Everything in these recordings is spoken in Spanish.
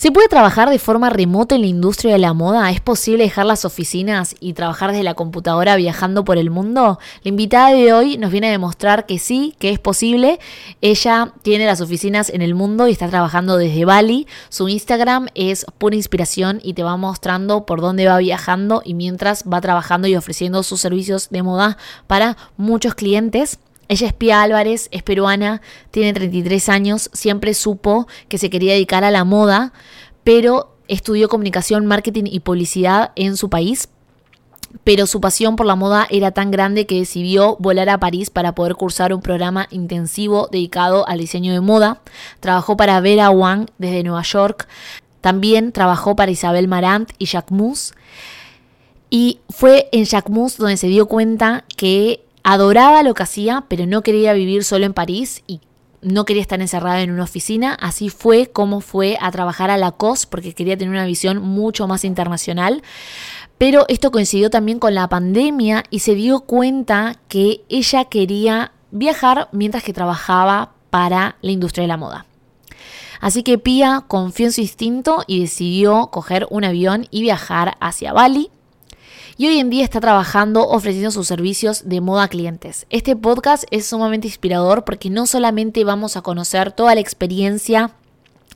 ¿Se puede trabajar de forma remota en la industria de la moda? ¿Es posible dejar las oficinas y trabajar desde la computadora viajando por el mundo? La invitada de hoy nos viene a demostrar que sí, que es posible. Ella tiene las oficinas en el mundo y está trabajando desde Bali. Su Instagram es pura inspiración y te va mostrando por dónde va viajando y mientras va trabajando y ofreciendo sus servicios de moda para muchos clientes. Ella es Pia Álvarez, es peruana, tiene 33 años, siempre supo que se quería dedicar a la moda, pero estudió comunicación, marketing y publicidad en su país. Pero su pasión por la moda era tan grande que decidió volar a París para poder cursar un programa intensivo dedicado al diseño de moda. Trabajó para Vera Wang desde Nueva York. También trabajó para Isabel Marant y Jacquemus. Y fue en Jacquemus donde se dio cuenta que adoraba lo que hacía, pero no quería vivir solo en París y no quería estar encerrada en una oficina. Así fue como fue a trabajar a la COS porque quería tener una visión mucho más internacional. Pero esto coincidió también con la pandemia y se dio cuenta que ella quería viajar mientras que trabajaba para la industria de la moda. Así que Pia confió en su instinto y decidió coger un avión y viajar hacia Bali y hoy en día está trabajando ofreciendo sus servicios de moda a clientes. Este podcast es sumamente inspirador porque no solamente vamos a conocer toda la experiencia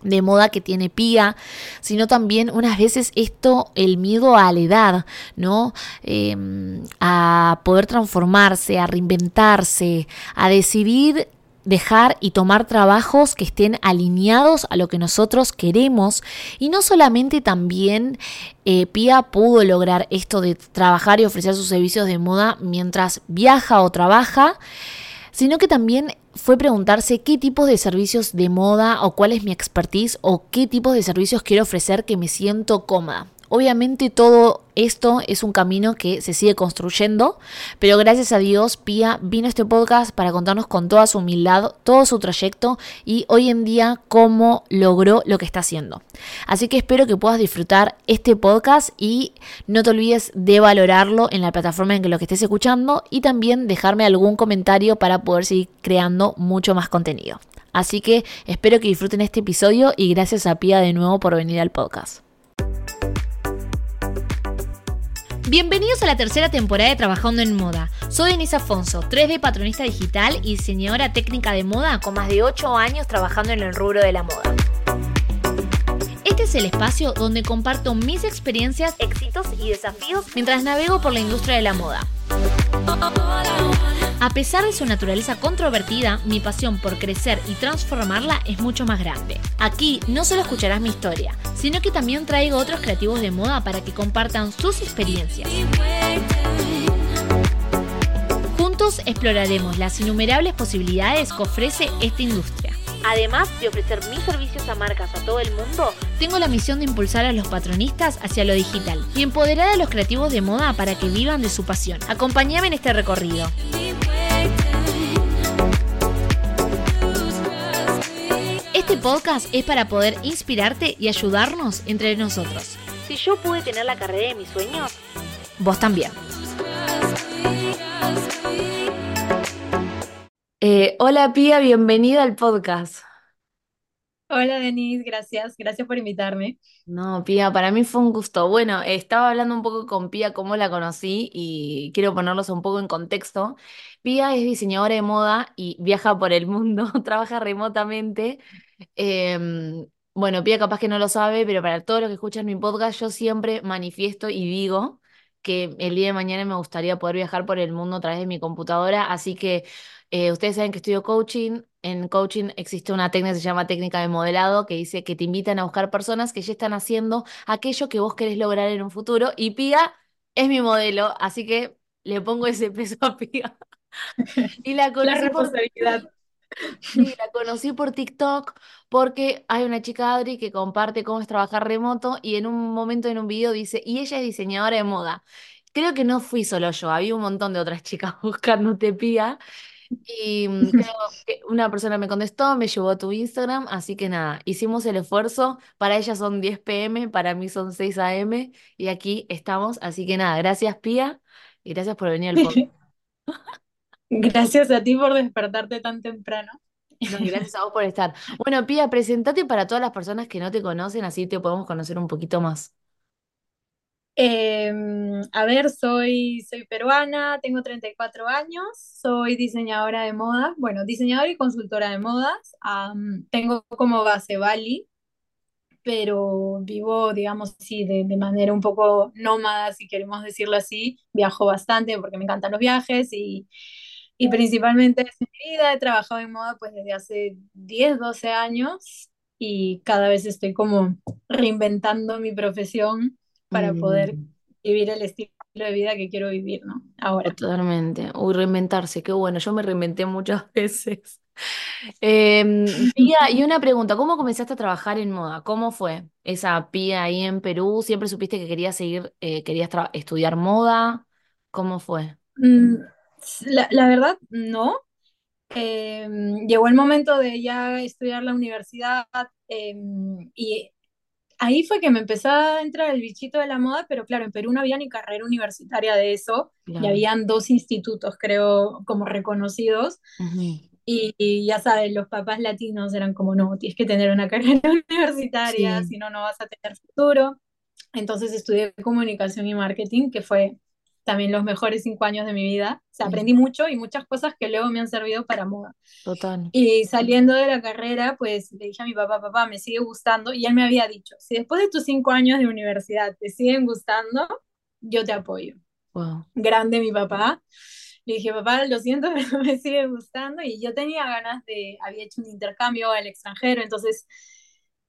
de moda que tiene Pia, sino también unas veces esto, el miedo a la edad, ¿no? Em, a poder transformarse, a reinventarse, a decidir dejar y tomar trabajos que estén alineados a lo que nosotros queremos y no solamente también eh, Pia pudo lograr esto de trabajar y ofrecer sus servicios de moda mientras viaja o trabaja, sino que también fue preguntarse qué tipos de servicios de moda o cuál es mi expertise o qué tipos de servicios quiero ofrecer que me siento cómoda. Obviamente todo esto es un camino que se sigue construyendo, pero gracias a Dios Pia vino a este podcast para contarnos con toda su humildad, todo su trayecto y hoy en día cómo logró lo que está haciendo. Así que espero que puedas disfrutar este podcast y no te olvides de valorarlo en la plataforma en que lo que estés escuchando y también dejarme algún comentario para poder seguir creando mucho más contenido. Así que espero que disfruten este episodio y gracias a Pia de nuevo por venir al podcast. Bienvenidos a la tercera temporada de Trabajando en Moda. Soy Denise Afonso, 3D patronista digital y diseñadora técnica de moda con más de 8 años trabajando en el rubro de la moda. Este es el espacio donde comparto mis experiencias, éxitos y desafíos mientras navego por la industria de la moda. A pesar de su naturaleza controvertida, mi pasión por crecer y transformarla es mucho más grande. Aquí no solo escucharás mi historia, sino que también traigo otros creativos de moda para que compartan sus experiencias. Juntos exploraremos las innumerables posibilidades que ofrece esta industria. Además de ofrecer mis servicios a marcas a todo el mundo, tengo la misión de impulsar a los patronistas hacia lo digital y empoderar a los creativos de moda para que vivan de su pasión. Acompáñame en este recorrido. Este podcast es para poder inspirarte y ayudarnos entre nosotros. Si yo pude tener la carrera de mis sueños, vos también. Eh, hola Pía, bienvenida al podcast. Hola Denise, gracias, gracias por invitarme. No, Pía, para mí fue un gusto. Bueno, estaba hablando un poco con Pía cómo la conocí y quiero ponerlos un poco en contexto. Pía es diseñadora de moda y viaja por el mundo, trabaja remotamente. Em, bueno, Pía capaz que no lo sabe, pero para todos los que escuchan mi podcast, yo siempre manifiesto y digo que el día de mañana me gustaría poder viajar por el mundo a través de mi computadora, así que eh, ustedes saben que estudio coaching. En coaching existe una técnica que se llama técnica de modelado, que dice que te invitan a buscar personas que ya están haciendo aquello que vos querés lograr en un futuro. Y Pía es mi modelo, así que le pongo ese peso a Pía. Y la conocí por... Sí, la conocí por TikTok porque hay una chica Adri que comparte cómo es trabajar remoto y en un momento en un video dice, y ella es diseñadora de moda. Creo que no fui solo yo, había un montón de otras chicas buscándote, Pía. Y mm, creo que una persona me contestó, me llevó a tu Instagram, así que nada, hicimos el esfuerzo. Para ella son 10 pm, para mí son 6 am y aquí estamos. Así que nada, gracias Pía y gracias por venir al podcast. Gracias a ti por despertarte tan temprano. No, gracias a vos por estar. Bueno, Pía, presentate para todas las personas que no te conocen, así te podemos conocer un poquito más. Em, a ver, soy, soy peruana, tengo 34 años, soy diseñadora de moda, bueno, diseñadora y consultora de modas. Am, tengo como base Bali, pero vivo, digamos así, de, de manera un poco nómada, si queremos decirlo así. Viajo bastante porque me encantan los viajes y, y principalmente en mi vida he trabajado en moda pues desde hace 10 12 años y cada vez estoy como reinventando mi profesión para poder Mm, vivir el estilo de vida que quiero vivir, ¿no? Ahora. totalmente. Uy, reinventarse, qué bueno. Yo me reinventé muchas veces. Em, Pía, y una pregunta, ¿cómo comenzaste a trabajar en moda? ¿Cómo fue esa Pía ahí en Perú? ¿Siempre supiste que querías seguir, eh, querías estudiar moda? ¿Cómo fue? Mm, La, la verdad, no. Eh, llegó el momento de ya estudiar la universidad eh, y ahí fue que me empezó a entrar el bichito de la moda, pero claro, en Perú no había ni carrera universitaria de eso, y habían dos institutos, creo, como reconocidos, y, y ya sabes, los papás latinos eran como, no, tienes que tener una carrera universitaria, Sí. si no, no vas a tener futuro. Entonces estudié comunicación y marketing, que fue también los mejores cinco años de mi vida. O sea, aprendí mucho y muchas cosas que luego me han servido para moda. Total. Y saliendo de la carrera, pues le dije a mi papá, papá, me sigue gustando. Y él me había dicho, si después de tus cinco años de universidad te siguen gustando, yo te apoyo. Wow. Grande mi papá. Le dije, papá, lo siento, pero me sigue gustando. Y yo tenía ganas de, había hecho un intercambio al extranjero, entonces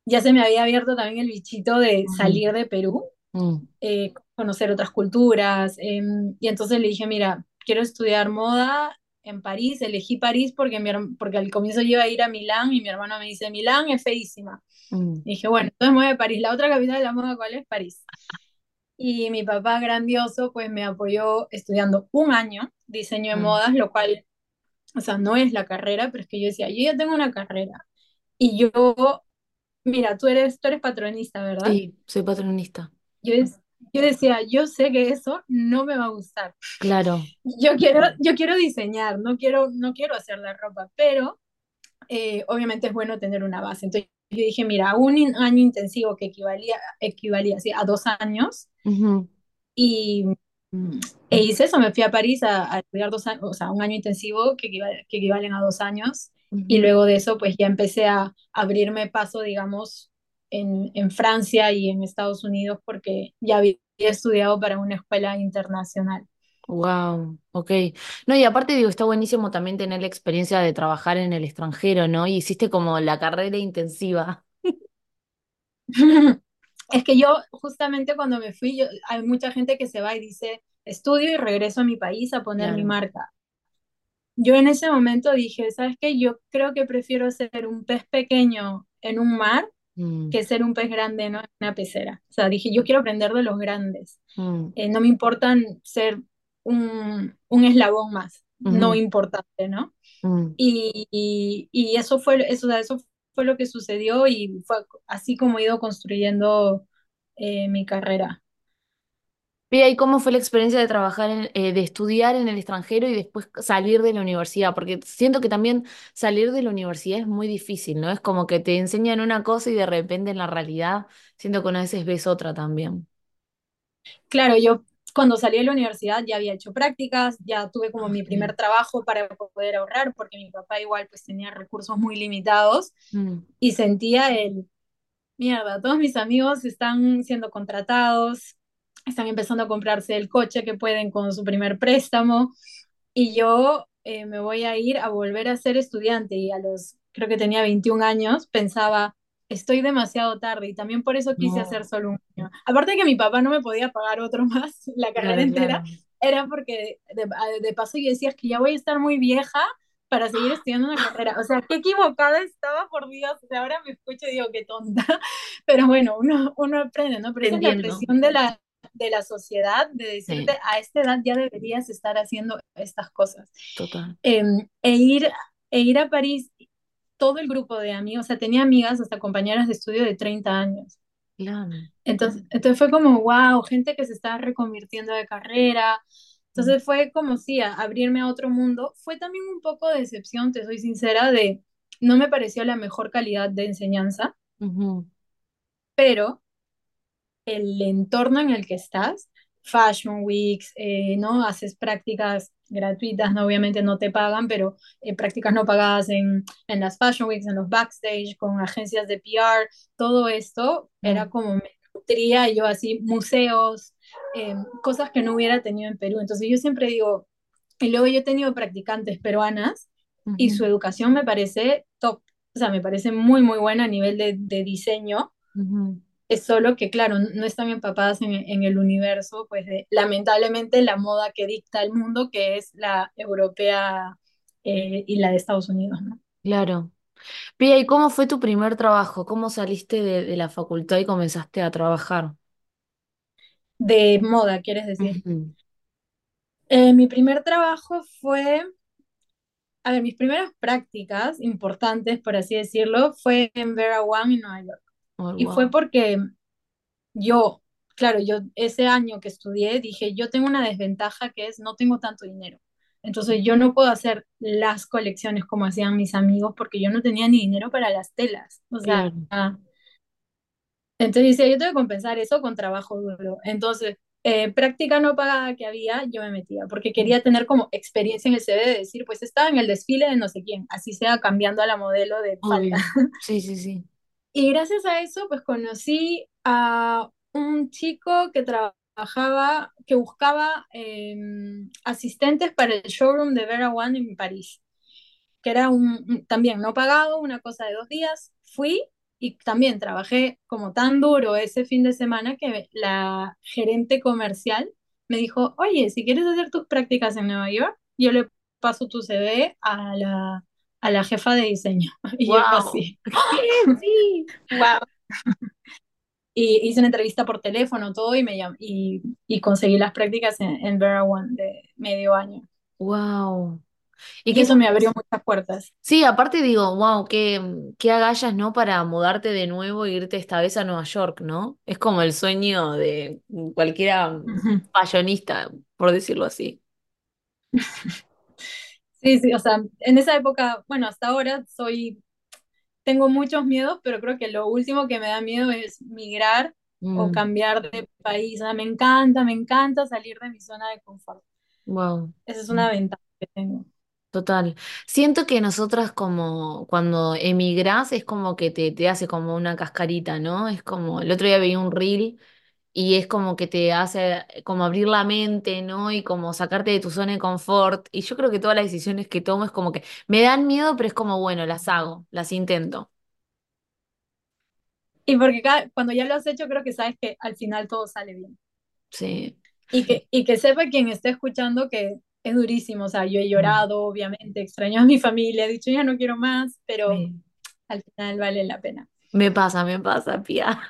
ya se me había abierto también el bichito de salir de Perú, Mm, eh, conocer otras culturas. eh, y entonces le dije, mira, quiero estudiar moda en París. Elegí París porque, mi, porque al comienzo yo iba a ir a Milán y mi hermano me dice, Milán es feísima. mm, Y dije, bueno, entonces me voy a París. La otra capital de la moda, ¿cuál es? París. Y mi papá grandioso, pues me apoyó estudiando un año diseño de mm. modas, lo cual, o sea, no es la carrera, pero es que yo decía, yo ya tengo una carrera. Y yo, mira, tú eres, tú eres patronista, ¿verdad? Sí, soy patronista. Yo, yo decía, yo sé que eso no me va a gustar. Claro. Yo quiero, yo quiero diseñar, no quiero, no quiero hacer la ropa, pero eh, obviamente es bueno tener una base. Entonces yo dije, mira, un in- año intensivo que equivalía, equivalía sí, a dos años, Ujú, y mm, e hice eso, me fui a París a, a estudiar dos años, o sea, un año intensivo que, equivale- que equivalen a dos años, y luego de eso pues ya empecé a abrirme paso, digamos, en, en Francia y en Estados Unidos porque ya había estudiado para una escuela internacional. Wow, ok. No, y aparte digo, está buenísimo también tener la experiencia de trabajar en el extranjero, ¿no? Y hiciste como la carrera intensiva. Es que yo justamente cuando me fui, yo, hay mucha gente que se va y dice, estudio y regreso a mi país a poner mi marca. Yo en ese momento dije, ¿sabes qué? Yo creo que prefiero ser un pez pequeño en un mar Mm, que ser un pez grande, ¿no? en una pecera. O sea, dije, yo quiero aprender de los grandes. mm, Eh, no me importan ser un, un eslabón más, no importante, ¿no? mm. Y, y, y eso fue, eso, o sea, eso fue lo que sucedió y fue así como he ido construyendo eh, mi carrera. Pia, ¿y cómo fue la experiencia de trabajar en, eh, de estudiar en el extranjero y después salir de la universidad? Porque siento que también salir de la universidad es muy difícil, ¿no? Es como que te enseñan una cosa y de repente en la realidad siento que una veces ves otra también. Claro, yo cuando salí de la universidad ya había hecho prácticas, ya tuve como mi primer trabajo para poder ahorrar, porque mi papá igual pues tenía recursos muy limitados Mm, y sentía el, mierda, todos mis amigos están siendo contratados, están empezando a comprarse el coche que pueden con su primer préstamo y yo eh, me voy a ir a volver a ser estudiante y a los, creo que tenía 21 años, pensaba, estoy demasiado tarde y también por eso quise hacer no, solo un año. Aparte de que mi papá no me podía pagar otro más, la carrera claro, entera, claro. era porque de, de paso yo decía es que ya voy a estar muy vieja para seguir estudiando una carrera. O sea, qué equivocada estaba, por Dios. O sea, ahora me escucho y digo, qué tonta. Pero bueno, uno, uno aprende, ¿no? Pero esa es la presión de la, de la sociedad de decirte Sí, a esta edad ya deberías estar haciendo estas cosas. total. Eh, e, ir, e ir a París, todo el grupo de amigos, o sea, tenía amigas, hasta compañeras de estudio de 30 años. Claro. Entonces, entonces fue como, wow, gente que se está reconvirtiendo de carrera. Mm, Entonces fue como, sí, a- abrirme a otro mundo. Fue también un poco de decepción, te soy sincera, de no me pareció la mejor calidad de enseñanza, pero el entorno en el que estás, Fashion Weeks, eh, ¿no? Haces prácticas gratuitas, ¿no? Obviamente no te pagan, pero eh, prácticas no pagadas en, en las Fashion Weeks, en los backstage, con agencias de PR, todo esto era mm, como me nutría yo así, museos, eh, cosas que no hubiera tenido en Perú. Entonces yo siempre digo, y luego yo he tenido practicantes peruanas y su educación me parece top, o sea, me parece muy, muy buena a nivel de, de diseño. Es solo que, claro, no están empapadas en, en el universo, pues de, lamentablemente la moda que dicta el mundo, que es la europea eh, y la de Estados Unidos, ¿no? Claro. Pía, ¿y cómo fue tu primer trabajo? ¿Cómo saliste de, de la facultad y comenzaste a trabajar? De moda, quieres decir. Ujú. Eh, mi primer trabajo fue, a ver, mis primeras prácticas importantes, por así decirlo, fue en Vera One en Nueva York. Ay, Y fue wow. porque yo, claro, yo ese año que estudié dije, yo tengo una desventaja que es no tengo tanto dinero. Entonces yo no puedo hacer las colecciones como hacían mis amigos porque yo no tenía ni dinero para las telas. O sea, Claro. entonces decía, yo tengo que compensar eso con trabajo duro. Entonces, eh, práctica no pagada que había, yo me metía porque quería tener como experiencia en el CV de decir, pues estaba en el desfile de no sé quién, así sea cambiando a la modelo de falda. Sí, sí, sí. Y gracias a eso, pues conocí a un chico que trabajaba, que buscaba eh, asistentes para el showroom de Vera One en París, que era un- también no pagado, una cosa de dos días. Fui y también trabajé como tan duro ese fin de semana que la gerente comercial me dijo, oye, si quieres hacer tus prácticas en Nueva York, yo le paso tu CV a la, a la jefa de diseño. Y yo Wow. así. Sí. Wow. Y hice una entrevista por teléfono, todo, y, me llam- y, y conseguí las prácticas en, en Vera One de medio año. Wow. ¿Y Y qué eso me abrió muchas puertas. Sí, aparte digo, wow, qué, qué agallas, ¿no? Para mudarte de nuevo e irte esta vez a Nueva York, ¿no? Es como el sueño de cualquiera Ujú. fashionista, por decirlo así. Sí, sí, o sea, en esa época, bueno, hasta ahora soy, tengo muchos miedos, pero creo que lo último que me da miedo es migrar o Mm, cambiar de país. O sea, me encanta, me encanta salir de mi zona de confort. wow. Esa es una ventaja que tengo. Total. Siento que nosotras como cuando emigrás es como que te, te hace como una cascarita, ¿no? Es como, el otro día veía un reel y es como que te hace como abrir la mente, ¿no? Y como sacarte de tu zona de confort. Y yo creo que todas las decisiones que tomo es como que me dan miedo, pero es como, bueno, las hago, las intento. Y porque cada- cuando ya lo has hecho, creo que sabes que al final todo sale bien. Sí. Y que, y que sepa quien esté escuchando que es durísimo, o sea, yo he Mm. llorado, obviamente, extraño a mi familia, he dicho ya no quiero más, pero Sí. al final vale la pena. Me pasa, me pasa, Pía.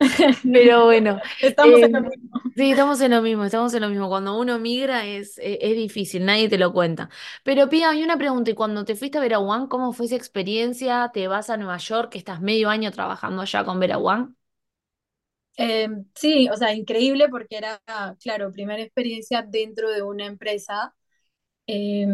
Pero bueno, Estamos eh, en lo mismo. sí, estamos en lo mismo, estamos en lo mismo. Cuando uno migra es, es, es difícil, nadie te lo cuenta. Pero Pía, hay una pregunta, y cuando te fuiste a Veraguán, ¿cómo fue esa experiencia? ¿Te vas a Nueva York, que estás medio año trabajando allá con Veraguán? Eh, sí, o sea, increíble porque era, claro, primera experiencia dentro de una empresa, eh,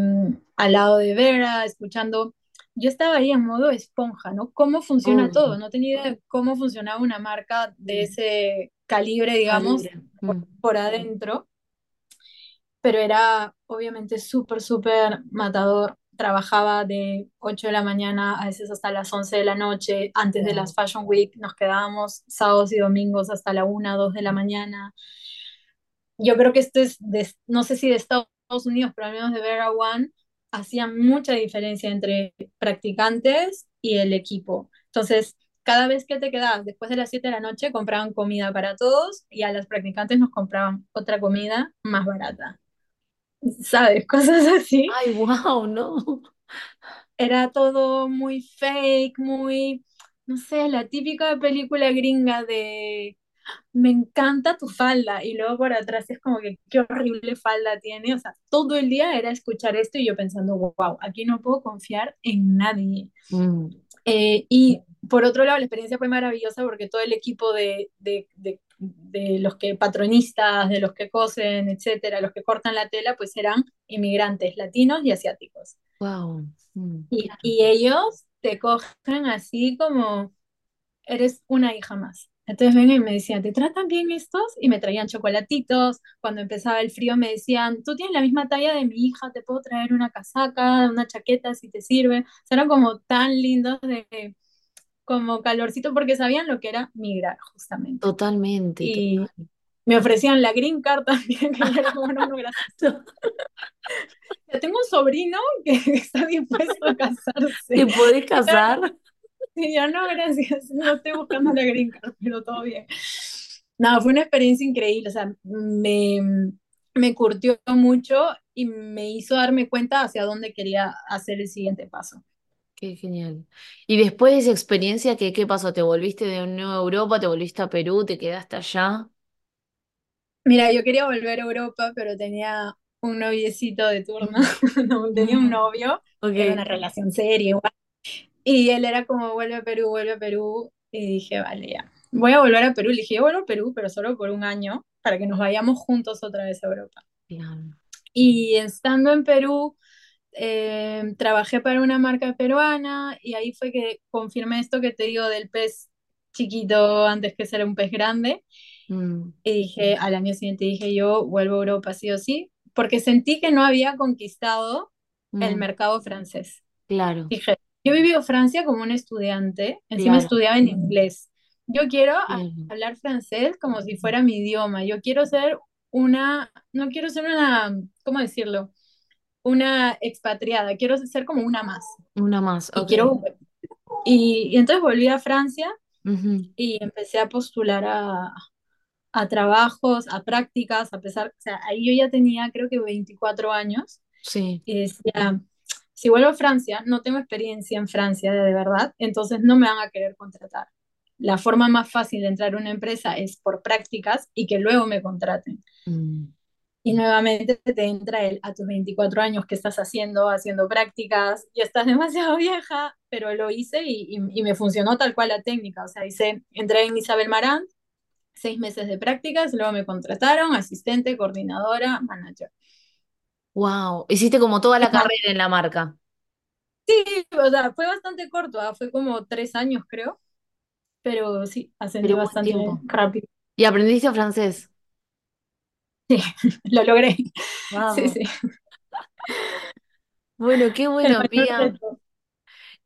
al lado de Vera, escuchando. Yo estaba ahí en modo esponja, ¿no? ¿Cómo funciona todo? Obvio. No tenía idea de cómo funcionaba una marca de ese calibre, digamos, Calibre. Mm, por adentro. pero era obviamente súper, súper matador. Trabajaba de 8 de la mañana a veces hasta las 11 de la noche. Antes de las Fashion Week nos quedábamos sábados y domingos hasta la una 2 de la mañana. Yo creo que esto es, de, no sé si de Estados Unidos, pero al menos de Vera One, hacía mucha diferencia entre practicantes y el equipo. Entonces, cada vez que te quedabas después de las 7 de la noche, compraban comida para todos y a las practicantes nos compraban otra comida más barata. ¿sabes? Cosas así. Ay, wow, no. Era todo muy fake, muy, no sé, la típica película gringa de me encanta tu falda y luego por atrás es como que qué horrible falda tiene. O sea, todo el día era escuchar esto y yo pensando, wow, aquí no puedo confiar en nadie. Mm, Eh, y por otro lado, la experiencia fue maravillosa porque todo el equipo de, de, de, de, los que patronistas, de los que cosen, etcétera, los que cortan la tela, pues eran inmigrantes latinos y asiáticos. wow. Mm, Y, y ellos te cogen así como eres una hija más. Entonces ven y me decían, ¿te tratan bien estos? Y me traían chocolatitos. Cuando empezaba el frío me decían, tú tienes la misma talla de mi hija, te puedo traer una casaca, una chaqueta si te sirve. O sea, eran como tan lindos de como calorcito porque sabían lo que era migrar justamente. Totalmente, Y total. me ofrecían la green card también, que yo era como, no, no, gracias. Ya tengo un sobrino que está dispuesto a casarse. ¿Te podés yo, casar? Y yo, no, gracias, no estoy buscando la green card, pero todo bien. No, fue una experiencia increíble, o sea, me, me curtió mucho y me hizo darme cuenta hacia dónde quería hacer el siguiente paso. Qué genial. Y después de esa experiencia, ¿qué, qué pasó? ¿Te volviste de nuevo a Europa? ¿Te volviste a Perú? ¿Te quedaste allá? Mira, yo quería volver a Europa, pero tenía un noviecito de turno, no, tenía un Mm. novio, era una relación seria igual, y él era como, vuelve a Perú, vuelve a Perú, y dije, vale, ya, voy a volver a Perú, le dije, yo vuelvo a Perú, pero solo por un año, para que nos vayamos juntos otra vez a Europa. claro. Y estando en Perú, eh, trabajé para una marca peruana, y ahí fue que confirmé esto que te digo del pez chiquito antes que ser un pez grande, Mm, y dije, al año siguiente dije yo vuelvo a Europa sí o sí, porque sentí que no había conquistado el mm, mercado francés. claro, Dije, yo vivido en Francia como un estudiante, encima claro, estudiaba en inglés. Yo quiero hablar francés como si fuera mi idioma. Yo quiero ser una, no quiero ser una, ¿cómo decirlo? Una expatriada, quiero ser como una más. Una más, Y ok. quiero, y, y entonces volví a Francia Ujú, y empecé a postular a, a trabajos, a prácticas, a pesar, o sea, ahí yo ya tenía creo que 24 años Sí. y decía, si vuelvo a Francia, no tengo experiencia en Francia de, verdad, entonces no me van a querer contratar. La forma más fácil de entrar a una empresa es por prácticas y que luego me contraten. Mm, Y nuevamente te entra el a tus 24 años, ¿qué estás haciendo? Haciendo prácticas, ya estás demasiado vieja, pero lo hice y, y, y me funcionó tal cual la técnica. O sea, hice, entré en Isabel Marant, seis meses de prácticas, luego me contrataron, asistente, coordinadora, manager. Wow. Hiciste como toda la carrera en la marca, Sí, o sea, fue bastante corto, ¿ah? Fue como tres años, creo, pero sí, ascendí pero buen bastante tiempo. rápido. ¿Y aprendiste francés? Lo logré. Sí, Vamos. sí. Bueno, qué El bueno, mayor amiga. reto.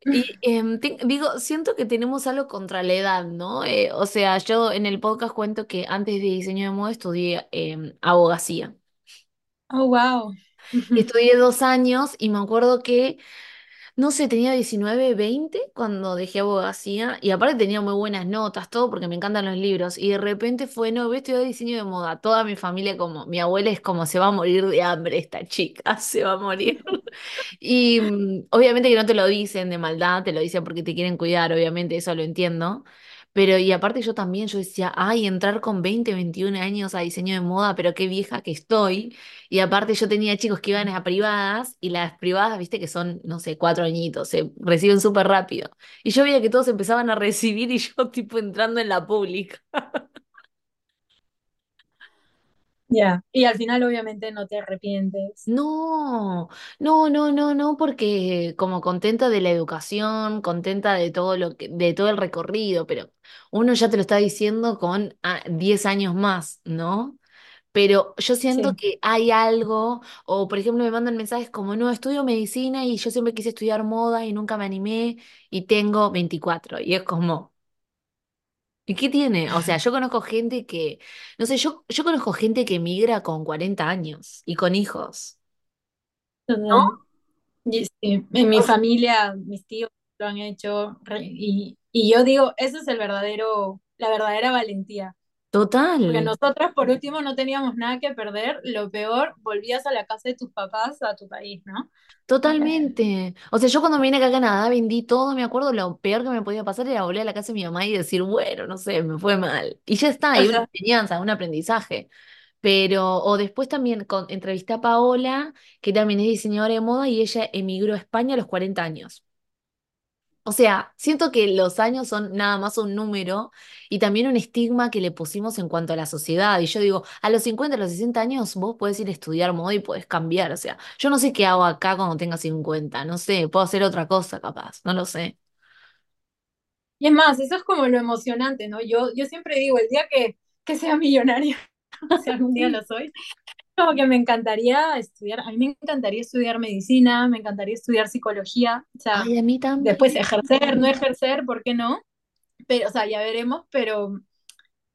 Y em, te- digo, siento que tenemos algo contra la edad, ¿no? Eh, o sea, yo en el podcast cuento que antes de diseño de moda estudié em, abogacía. Oh, wow. Y estudié dos años y me acuerdo que No sé, tenía 19 20 cuando dejé abogacía y aparte tenía muy buenas notas, todo porque me encantan los libros y de repente fue, no, voy a estudiar diseño de moda. Toda mi familia como, mi abuela es como, se va a morir de hambre esta chica, se va a morir. Y mm, obviamente que no te lo dicen de maldad, te lo dicen porque te quieren cuidar, obviamente eso lo entiendo. Pero y aparte yo también, yo decía, ay, entrar con 20 21 años a diseño de moda, pero qué vieja que estoy. Y aparte yo tenía chicos que iban a privadas y las privadas, viste que son, no sé, cuatro añitos, se reciben súper rápido. Y yo veía que todos empezaban a recibir y yo tipo entrando en la pública. Ya. Y al final, obviamente, no te arrepientes. No, no, no, no, no, porque como contenta de la educación, contenta de todo lo que, de todo el recorrido, pero uno ya te lo está diciendo con ah, 10 años más, ¿no? Pero yo siento Sí, que hay algo, o por ejemplo me mandan mensajes como, no, estudio medicina y yo siempre quise estudiar moda y nunca me animé y tengo 24 y es como, ¿y qué tiene? O sea, yo conozco gente que, no sé, yo, yo conozco gente que migra con 40 años y con hijos. ¿no? en mi familia, mis tíos lo han hecho y, y yo digo, eso es el verdadero, la verdadera valentía. Porque Total, nosotras, por último, no teníamos nada que perder. Lo peor, volvías a la casa de tus papás, a tu país, ¿no? Totalmente. O sea, yo cuando me vine acá a Canadá vendí todo, me acuerdo, lo peor que me podía pasar era volver a la casa de mi mamá y decir, bueno, no sé, me fue mal. Y ya está, o hay una enseñanza, un aprendizaje. Pero, o después también con, entrevisté a Paola, que también es diseñadora de moda y ella emigró a España a los 40 años. O sea, siento que los años son nada más un número y también un estigma que le pusimos en cuanto a la sociedad. Y yo digo, a los 50, a los 60 años vos podés ir a estudiar moda y podés cambiar. O sea, yo no sé qué hago acá cuando tenga 50, no sé, puedo hacer otra cosa capaz, no lo sé. Y es más, eso es como lo emocionante, ¿no? Yo, yo siempre digo, el día que, que sea millonaria, si algún día lo soy, como que me encantaría estudiar, a mí me encantaría estudiar medicina, me encantaría estudiar psicología, o sea, Ay, a mí después también. ejercer, no ejercer, ¿por qué no? Pero, o sea, ya veremos, pero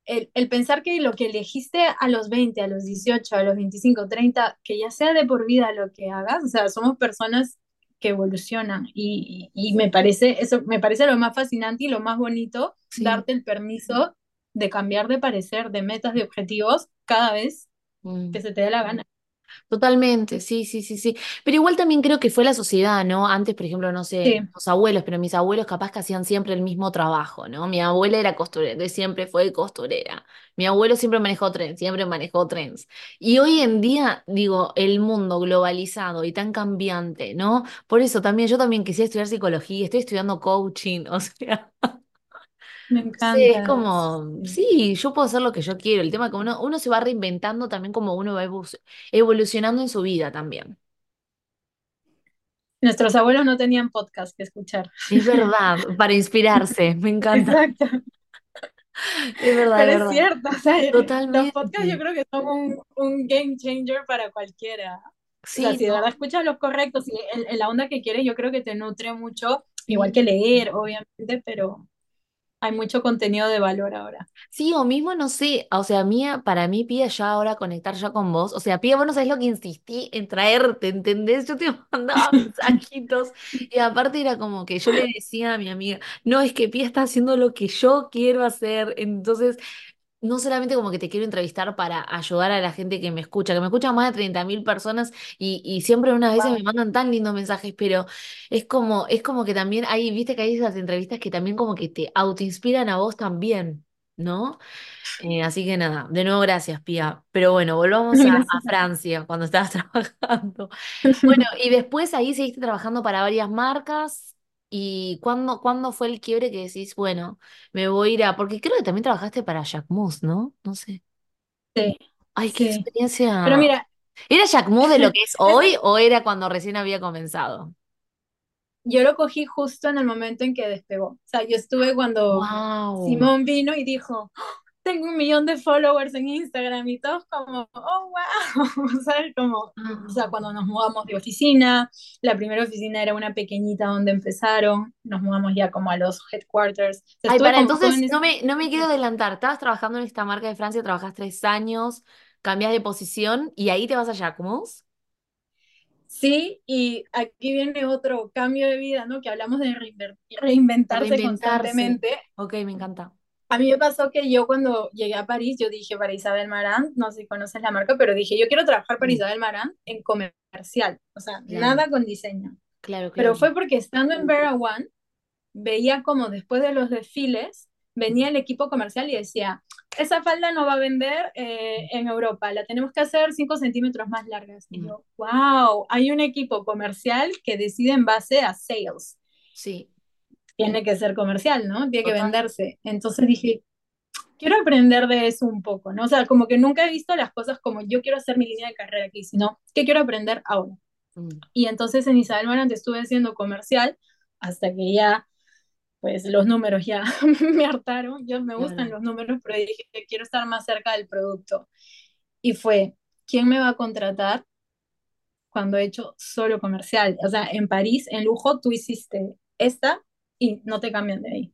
el, el pensar que lo que elegiste a los 20, a los 18, a los 25, 30, que ya sea de por vida lo que hagas, o sea, somos personas que evolucionan y, y me parece eso me parece lo más fascinante y lo más bonito Sí. darte el permiso de cambiar de parecer, de metas, de objetivos cada vez que Mm. se te dé la gana. Totalmente, sí, sí, sí, sí. Pero igual también creo que fue la sociedad, ¿no? Antes, por ejemplo, no sé, Sí, los abuelos, pero mis abuelos capaz que hacían siempre el mismo trabajo, ¿no? Mi abuela era costurera, siempre fue costurera. Mi abuelo siempre manejó tren, siempre manejó trenes. Y hoy en día, digo, el mundo globalizado y tan cambiante, ¿no? Por eso también, yo también quisiera estudiar psicología, estoy estudiando coaching, o sea. Me Sí, es encanta. como, sí, yo puedo hacer lo que yo quiero. El tema es que uno, uno se va reinventando también como uno va evo- evolucionando en su vida también. Nuestros abuelos no tenían podcast que escuchar. Es verdad, para inspirarse, me encanta. Exacto. Es verdad, es Pero es verdad. cierto, o sea, los podcasts yo creo que son un, un game changer para cualquiera. O sea, Sí, si de verdad escuchas los correctos y en, en la onda que quieres, yo creo que te nutre mucho, igual que Sí. leer, obviamente, pero hay mucho contenido de valor ahora. Sí, o mismo no sé, o sea, mía, para mí, Pía, ya ahora conectar ya con vos. O sea, Pía, vos no sabés lo que insistí en traerte, ¿entendés? Yo te mandaba mensajitos y aparte era como que yo le decía a mi amiga, no, es que Pía está haciendo lo que yo quiero hacer. Entonces, no solamente como que te quiero entrevistar para ayudar a la gente que me escucha, que me escuchan más de 30.000 personas y, y siempre unas veces me mandan tan lindos mensajes, pero es como, es como que también hay, viste que hay esas entrevistas que también como que te autoinspiran a vos también, ¿no? Eh, así que nada, de nuevo gracias, Pía. Pero bueno, volvamos a. Francia cuando estabas trabajando. Bueno, y después ahí seguiste trabajando para varias marcas. ¿Y cuándo, cuándo fue el quiebre que decís, bueno, me voy a ir a... Porque creo que también trabajaste para Jacquemus, ¿no? No sé. Sí, Ay, qué sí. Pero experiencia. mira, ¿Era Jacquemus de lo que es hoy o era cuando recién había comenzado? yo lo cogí justo en el momento en que despegó. O sea, yo estuve cuando ¡Wow! Simón vino y dijo, tengo un millón de followers en Instagram y todos como, oh, wow, ¿sabes? Como, o sea, cuando nos mudamos de oficina, la primera oficina era una pequeñita donde empezaron, nos mudamos ya como a los headquarters, o sea, Ay, para, entonces en no me, no me quiero adelantar. Estabas trabajando en esta marca de Francia, trabajas tres años, cambias de posición y ahí te vas a Jacquemus. Sí, y aquí viene otro cambio de vida, ¿no? Que hablamos de reinver- De reinventarse reinventarse. constantemente. Ok, me encanta. A mí me pasó que yo cuando llegué a París, yo dije para Isabel Marant, no sé si conoces la marca, pero dije, yo quiero trabajar para Sí, Isabel Marant en comercial, o sea, claro, nada con diseño. claro, Pero claro. fue porque estando en Vera One, veía como después de los desfiles, venía el equipo comercial y decía, esa falda no va a vender eh, en Europa, la tenemos que hacer 5 centímetros más largas. Y Mm, yo, wow, hay un equipo comercial que decide en base a sales. Sí, Tiene que ser comercial, ¿no? Tiene que venderse. Entonces dije, quiero aprender de eso un poco, ¿no? O sea, como que nunca he visto las cosas como yo quiero hacer mi línea de carrera aquí, sino que quiero aprender ahora. Mm, Y entonces en Isabel Marant estuve haciendo comercial hasta que ya, pues los números ya me hartaron. Yo me gustan Claro. los números, pero dije que quiero estar más cerca del producto. Y fue, ¿quién me va a contratar cuando he hecho solo comercial? O sea, en París, en lujo, tú hiciste esta y no te cambian de ahí.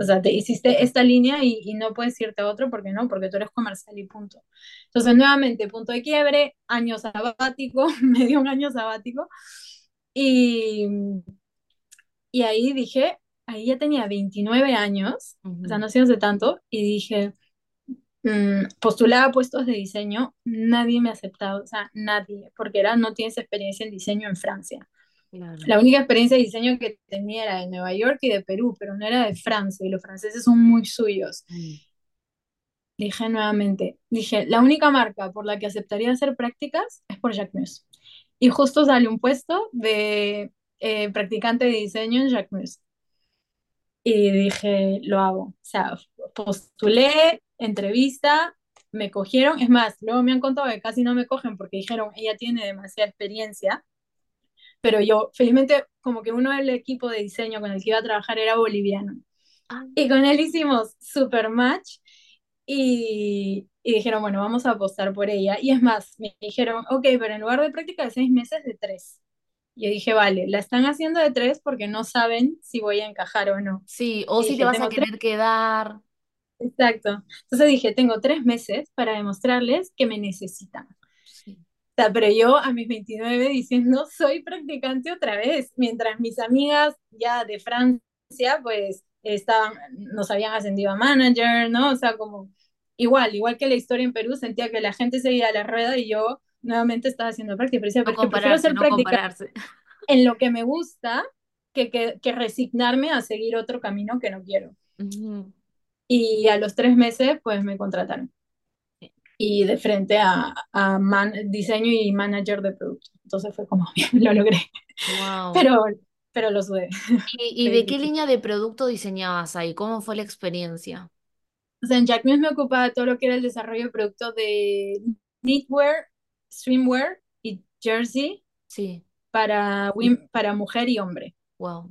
O Mm, sea, te hiciste esta línea y, y no puedes irte a otro porque no, porque tú eres comercial y punto. Entonces, nuevamente, punto de quiebre, año sabático, me dio un año sabático. Y, y ahí dije, ahí ya tenía 29 años, o sea, no sé hace tanto, y dije, mm, postulaba puestos de diseño, nadie me aceptaba, o sea, nadie, porque era, no tienes experiencia en diseño en Francia. Claro. La única experiencia de diseño que tenía era de Nueva York y de Perú, pero no era de Francia, y los franceses son muy suyos. Mm, Dije nuevamente, dije, la única marca por la que aceptaría hacer prácticas es por Jacquemus. Y justo sale un puesto de eh, practicante de diseño en Jacquemus. Y dije, lo hago. O sea, postulé, entrevista, me cogieron. Es más, luego me han contado que casi no me cogen porque dijeron, ella tiene demasiada experiencia. Pero yo, felizmente, como que uno del equipo de diseño con el que iba a trabajar era boliviano. Ah, Y con él hicimos super match y, y dijeron, bueno, vamos a apostar por ella. Y es más, me dijeron, ok, pero en lugar de práctica de seis meses, de tres. Yo dije, vale, la están haciendo de tres porque no saben si voy a encajar o no. sí, o Y si te dije, vas a tengo tres, querer quedar. exacto. Entonces dije, tengo tres meses para demostrarles que me necesitan. O sea, pero yo a mis 29 diciendo, soy practicante otra vez, mientras mis amigas ya de Francia, pues estaban, nos habían ascendido a manager, ¿no? O sea, como igual, igual que la historia en Perú, sentía que la gente seguía la rueda y yo nuevamente estaba haciendo práctica, pero decía, no pero es que prefiero ser no compararse. en lo que me gusta que, que, que resignarme a seguir otro camino que no quiero. Ujú. Y a los tres meses, pues me contrataron. Y de frente a, a man, diseño y manager de producto. Entonces fue como, bien, lo logré. Wow. Pero, pero lo sudé. ¿Y, de qué línea de producto diseñabas ahí? ¿Cómo fue la experiencia? O sea, en me ocupaba todo lo que era el desarrollo de productos de knitwear, swimwear y jersey Sí, para, para mujer y hombre. wow.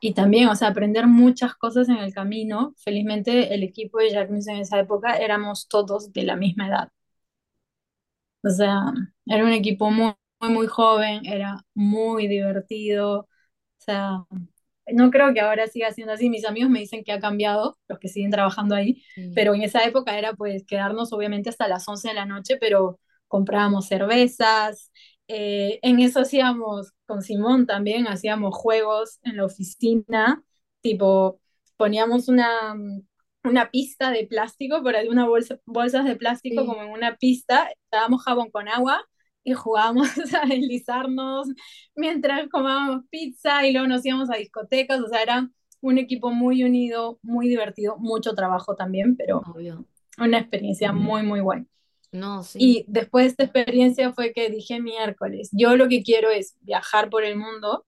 Y también, o sea, aprender muchas cosas en el camino. Felizmente, el equipo de Jacquemus en esa época éramos todos de la misma edad. O sea, era un equipo muy, muy, muy joven, era muy divertido. O sea, no creo que ahora siga siendo así. Mis amigos me dicen que ha cambiado, los que siguen trabajando ahí, Sí, pero en esa época era pues quedarnos obviamente hasta las 11 de la noche, pero comprábamos cervezas. Eh, en eso hacíamos, con Simón también, hacíamos juegos en la oficina, tipo, poníamos una, una pista de plástico, por ahí una bolsa, bolsas de plástico sí. como en una pista, dábamos jabón con agua y jugábamos a deslizarnos mientras comábamos pizza y luego nos íbamos a discotecas, o sea, era un equipo muy unido, muy divertido, mucho trabajo también, pero Obvio. una experiencia muy, muy buena. No, sí. Y después de esta experiencia fue que dije miércoles, yo lo que quiero es viajar por el mundo,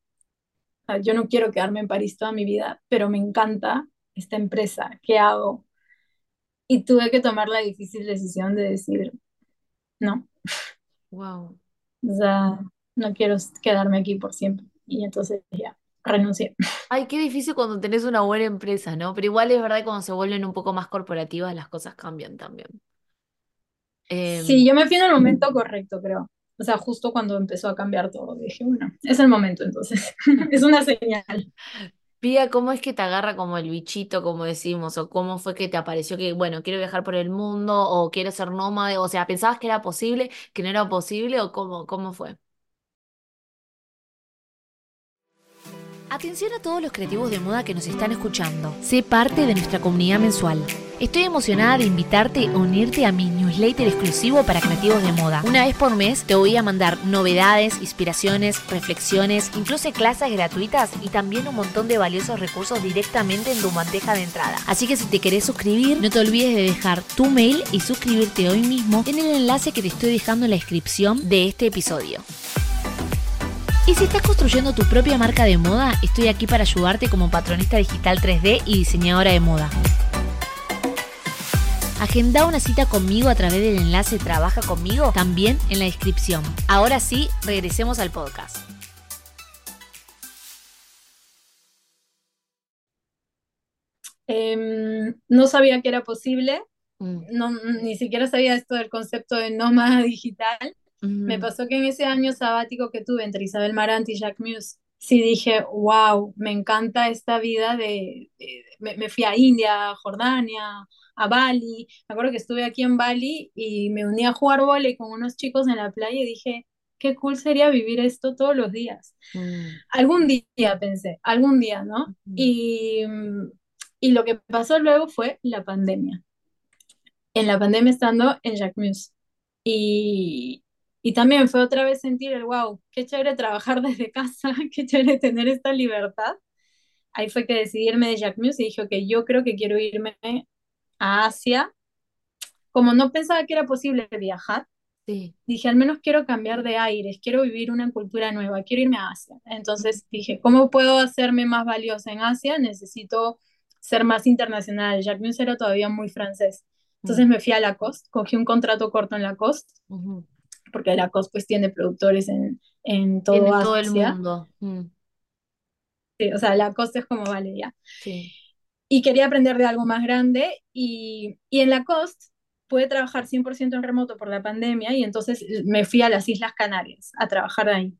yo no quiero quedarme en París toda mi vida, pero me encanta esta empresa, ¿qué hago? Y tuve que tomar la difícil decisión de decir, no, Wow. o sea, no quiero quedarme aquí por siempre. Y entonces ya, renuncié. Ay, qué difícil cuando tenés una buena empresa, ¿no? Pero igual es verdad que cuando se vuelven un poco más corporativas las cosas cambian también. Sí, Em, yo me fui en el momento correcto, creo. O sea, justo cuando empezó a cambiar todo, dije, bueno, es el momento entonces. Es una señal. Pía, ¿cómo es que te agarra como el bichito, como decimos? ¿O cómo fue que te apareció que, bueno, quiero viajar por el mundo o quiero ser nómade? O sea, ¿pensabas que era posible, que no era posible o cómo, cómo fue? Atención a todos los creativos de moda que nos están escuchando. Sé parte de nuestra comunidad mensual. Estoy emocionada de invitarte a unirte a mi newsletter exclusivo para creativos de moda. Una vez por mes te voy a mandar novedades, inspiraciones, reflexiones, incluso clases gratuitas y también un montón de valiosos recursos directamente en tu bandeja de entrada. Así que si te querés suscribir, no te olvides de dejar tu mail y suscribirte hoy mismo en el enlace que te estoy dejando en la descripción de este episodio. Y si estás construyendo tu propia marca de moda, estoy aquí para ayudarte como patronista digital 3D y diseñadora de moda. Agenda una cita conmigo a través del enlace Trabaja conmigo también en la descripción. Ahora sí, regresemos al podcast. Em, no sabía que era posible, Mm, no, ni siquiera sabía esto del concepto de nómada digital. Me mm, pasó que en ese año sabático que tuve entre Isabel Marant y Jack Muse, sí dije, wow, me encanta esta vida de, de- me, me fui a India, Jordania, a Bali. Me acuerdo que estuve aquí en Bali y me uní a jugar vóley con unos chicos en la playa y dije, qué cool sería vivir esto todos los días. mm, Algún día pensé, algún día, ¿no? mm. Y, y lo que pasó luego fue la pandemia. En la pandemia estando en Jack Muse. Y, y también fue otra vez sentir el wow, qué chévere trabajar desde casa, qué chévere tener esta libertad. Ahí fue que decidí irme de Jack Muse y dije, ok, yo creo que quiero irme a Asia. Como no pensaba que era posible viajar, Sí. dije, al menos quiero cambiar de aires, quiero vivir una cultura nueva, quiero irme a Asia. Entonces dije, ¿cómo puedo hacerme más valiosa en Asia? Necesito ser más internacional. Jack Muse era todavía muy francés. Mm, Entonces me fui a Lacoste, cogí un contrato corto en Lacoste ujú. porque Lacoste pues tiene productores en, en todo En todo el mundo. Mm, Sí, o sea, la costa es como, vale, ya. Sí. Y quería aprender de algo más grande y, y en la costa pude trabajar 100% en remoto por la pandemia y entonces me fui a las Islas Canarias a trabajar ahí.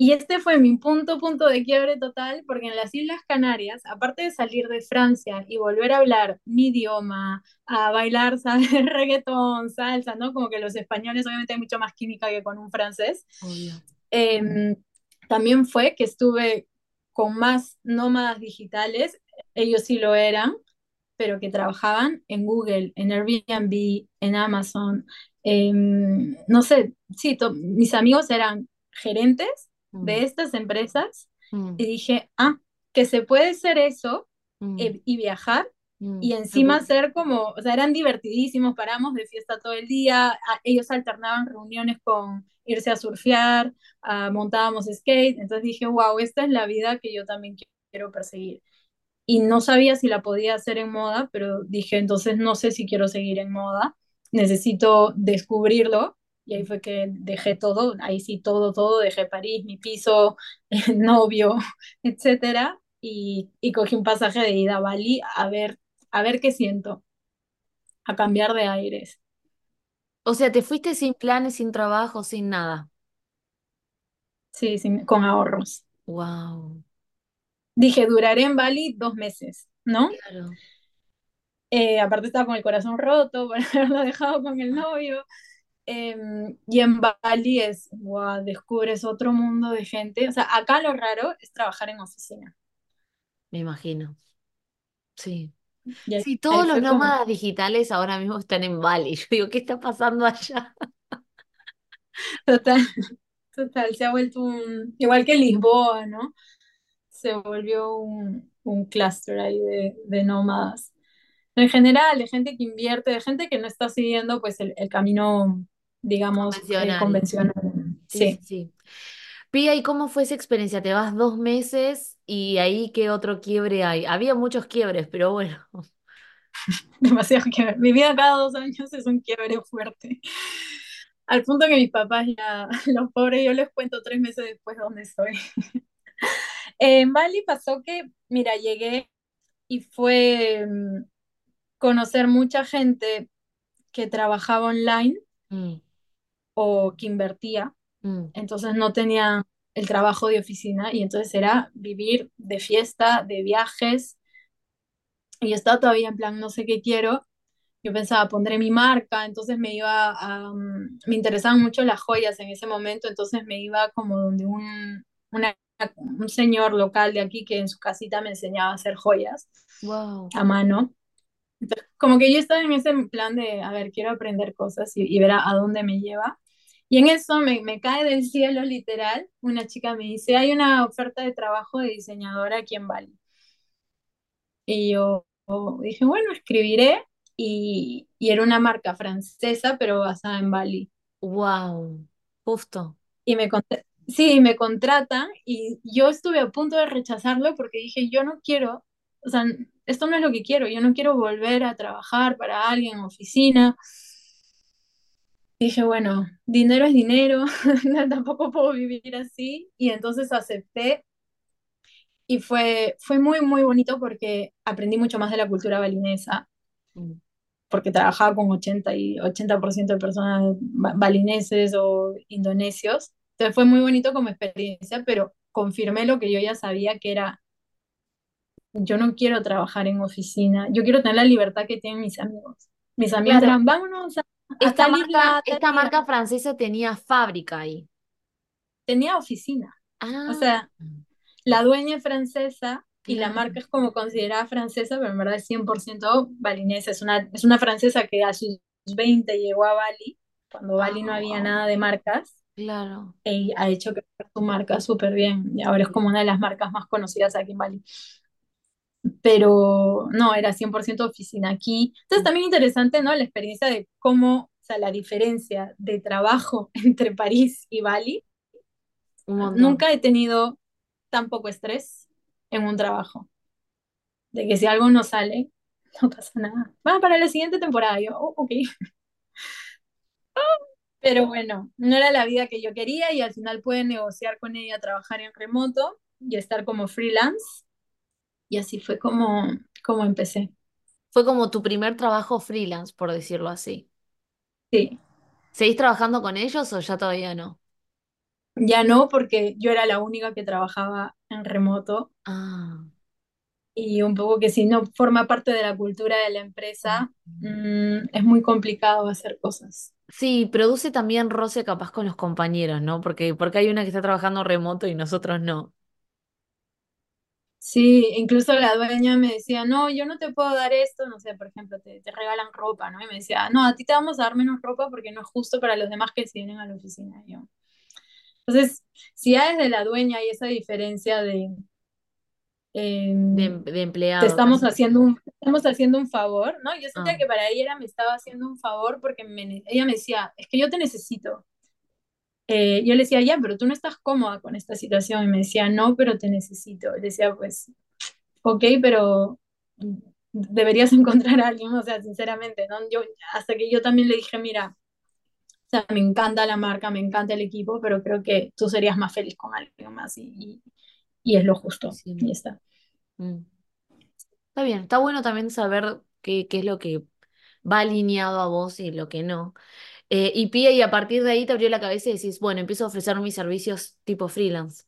Y este fue mi punto, punto de quiebre total, porque en las Islas Canarias, aparte de salir de Francia y volver a hablar mi idioma, a bailar, ¿sabes? reggaetón, salsa, ¿no? Como que los españoles obviamente hay mucho más química que con un francés. Eh, también fue que estuve con más nómadas digitales, ellos sí lo eran, pero que trabajaban en Google, en Airbnb, en Amazon. Eh, no sé, sí, mis amigos eran gerentes de Mm, estas empresas mm, y dije, ah, que se puede hacer eso mm, y viajar mm. y encima ser como, o sea, eran divertidísimos, paramos de fiesta todo el día, ellos alternaban reuniones con irse a surfear, ah, montábamos skate, entonces dije, wow, esta es la vida que yo también qui- quiero perseguir. Y no sabía si la podía hacer en moda, pero dije, entonces no sé si quiero seguir en moda, necesito descubrirlo. Y ahí fue que dejé todo, ahí sí todo, todo, dejé París, mi piso, el novio, etcétera, y, y cogí un pasaje de ida a Bali a ver, a ver qué siento, a cambiar de aires. O sea, te fuiste sin planes, sin trabajo, sin nada. Sí, sí, con ahorros. Wow, Dije, duraré en Bali dos meses, ¿no? claro. Eh, aparte estaba con el corazón roto por haberlo dejado con el novio. Eh, y en Bali es, wow, descubres otro mundo de gente. O sea, acá lo raro es trabajar en oficina. Me imagino. Sí. Y ahí, Sí, todos los como, nómadas digitales ahora mismo están en Bali. Yo digo, ¿qué está pasando allá? total, total, se ha vuelto un, igual que Lisboa, ¿no? Se volvió un, un clúster ahí de, de nómadas. En general, de gente que invierte, de gente que no está siguiendo pues el, el camino, digamos, eh, Convencional. convencional. Sí, sí, Sí, sí. Pía, ¿y cómo fue esa experiencia? Te vas dos meses y ahí qué otro quiebre hay. Había muchos quiebres, pero bueno. demasiado quiebre. Mi vida cada dos años es un quiebre fuerte. Al punto que mis papás ya, los pobres, yo les cuento tres meses después dónde estoy. En Bali pasó que, mira, llegué y fue mm, conocer mucha gente que trabajaba online Mm, o que invertía, mm, entonces no tenía el trabajo de oficina y entonces era vivir de fiesta, de viajes, y estaba todavía en plan, no sé qué quiero, yo pensaba, pondré mi marca, entonces me iba a, mm, me interesaban mucho las joyas en ese momento, entonces me iba como donde un, una- un señor local de aquí que en su casita me enseñaba a hacer joyas wow. a mano. Entonces, como que yo estaba en ese plan de, a ver, quiero aprender cosas y, y ver a, a dónde me lleva. Y en eso me, me cae del cielo literal, una chica me dice, hay una oferta de trabajo de diseñadora aquí en Bali. Y yo dije, bueno, escribiré. Y, y era una marca francesa, pero basada en Bali. Wow. Justo. Y me, sí, me contratan y yo estuve a punto de rechazarlo porque dije, yo no quiero, o sea, esto no es lo que quiero, yo no quiero volver a trabajar para alguien en oficina. Dije, bueno, dinero es dinero, tampoco puedo vivir así. Y entonces acepté y fue, fue muy, muy bonito porque aprendí mucho más de la cultura balinesa Mm. porque trabajaba con 80 y 80% de personas ba- balineses o indonesios. Entonces fue muy bonito como experiencia, pero confirmé lo que yo ya sabía, que era, yo no quiero trabajar en oficina, yo quiero tener la libertad que tienen mis amigos. Mis amigos Claro, eran, vámonos a, esta marca, esta francesa tenía fábrica ahí. Tenía oficina. O Ah, sea, la dueña es francesa y la marca es como considerada francesa, pero en verdad es 100% balinesa. Es una, es una francesa que a sus 20 llegó a Bali, cuando Ah, Bali no había wow. nada de marcas, Claro. y ha hecho que su marca súper bien. Y ahora es como una de las marcas más conocidas aquí en Bali. Pero no, era 100% oficina aquí. Entonces también interesante, ¿no? La experiencia de cómo, o sea, la diferencia de trabajo entre París y Bali. Nunca he tenido tan poco estrés en un trabajo. de que si algo no sale, no pasa nada. Va para la siguiente temporada, yo, "Oh, ok. Pero bueno, no era la vida que yo quería y al final pude negociar con ella trabajar en remoto y estar como freelance. Y así fue como, como empecé. Fue como tu primer trabajo freelance, por decirlo así. Sí, ¿Seguís trabajando con ellos o ya todavía no? ya no porque yo era la única que trabajaba en remoto Ah. y un poco que si no forma parte de la cultura de la empresa, mm, es muy complicado hacer cosas. Sí, produce también roce capaz con los compañeros, ¿no? Porque, porque hay una que está trabajando remoto y nosotros no. Sí, incluso la dueña me decía, no, yo no te puedo dar esto, no sé, por ejemplo, te, te regalan ropa, ¿no? Y me decía, no, a ti te vamos a dar menos ropa porque no es justo para los demás que se vienen a la oficina. Y yo, Entonces, si ya desde la dueña hay esa diferencia de eh, De, em- de te empleado estamos también. haciendo un, estamos haciendo un favor, ¿no? Yo sentía Ah, que para ella me estaba haciendo un favor porque me- ella me decía, es que yo te necesito. Eh, yo le decía, ya, pero tú no estás cómoda con esta situación. Y me decía, no, pero te necesito. Le decía, pues, ok, pero deberías encontrar a alguien, o sea, sinceramente, ¿no? Yo, hasta que yo también le dije, mira, o sea, me encanta la marca, me encanta el equipo, pero creo que tú serías más feliz con alguien más y, y, y es lo justo. sí. Y está. Mm. Está bien, está bueno también saber qué, qué es lo que va alineado a vos y lo que no. Eh, y Pía, y a partir de ahí te abrió la cabeza y decís, bueno, empiezo a ofrecer mis servicios tipo freelance.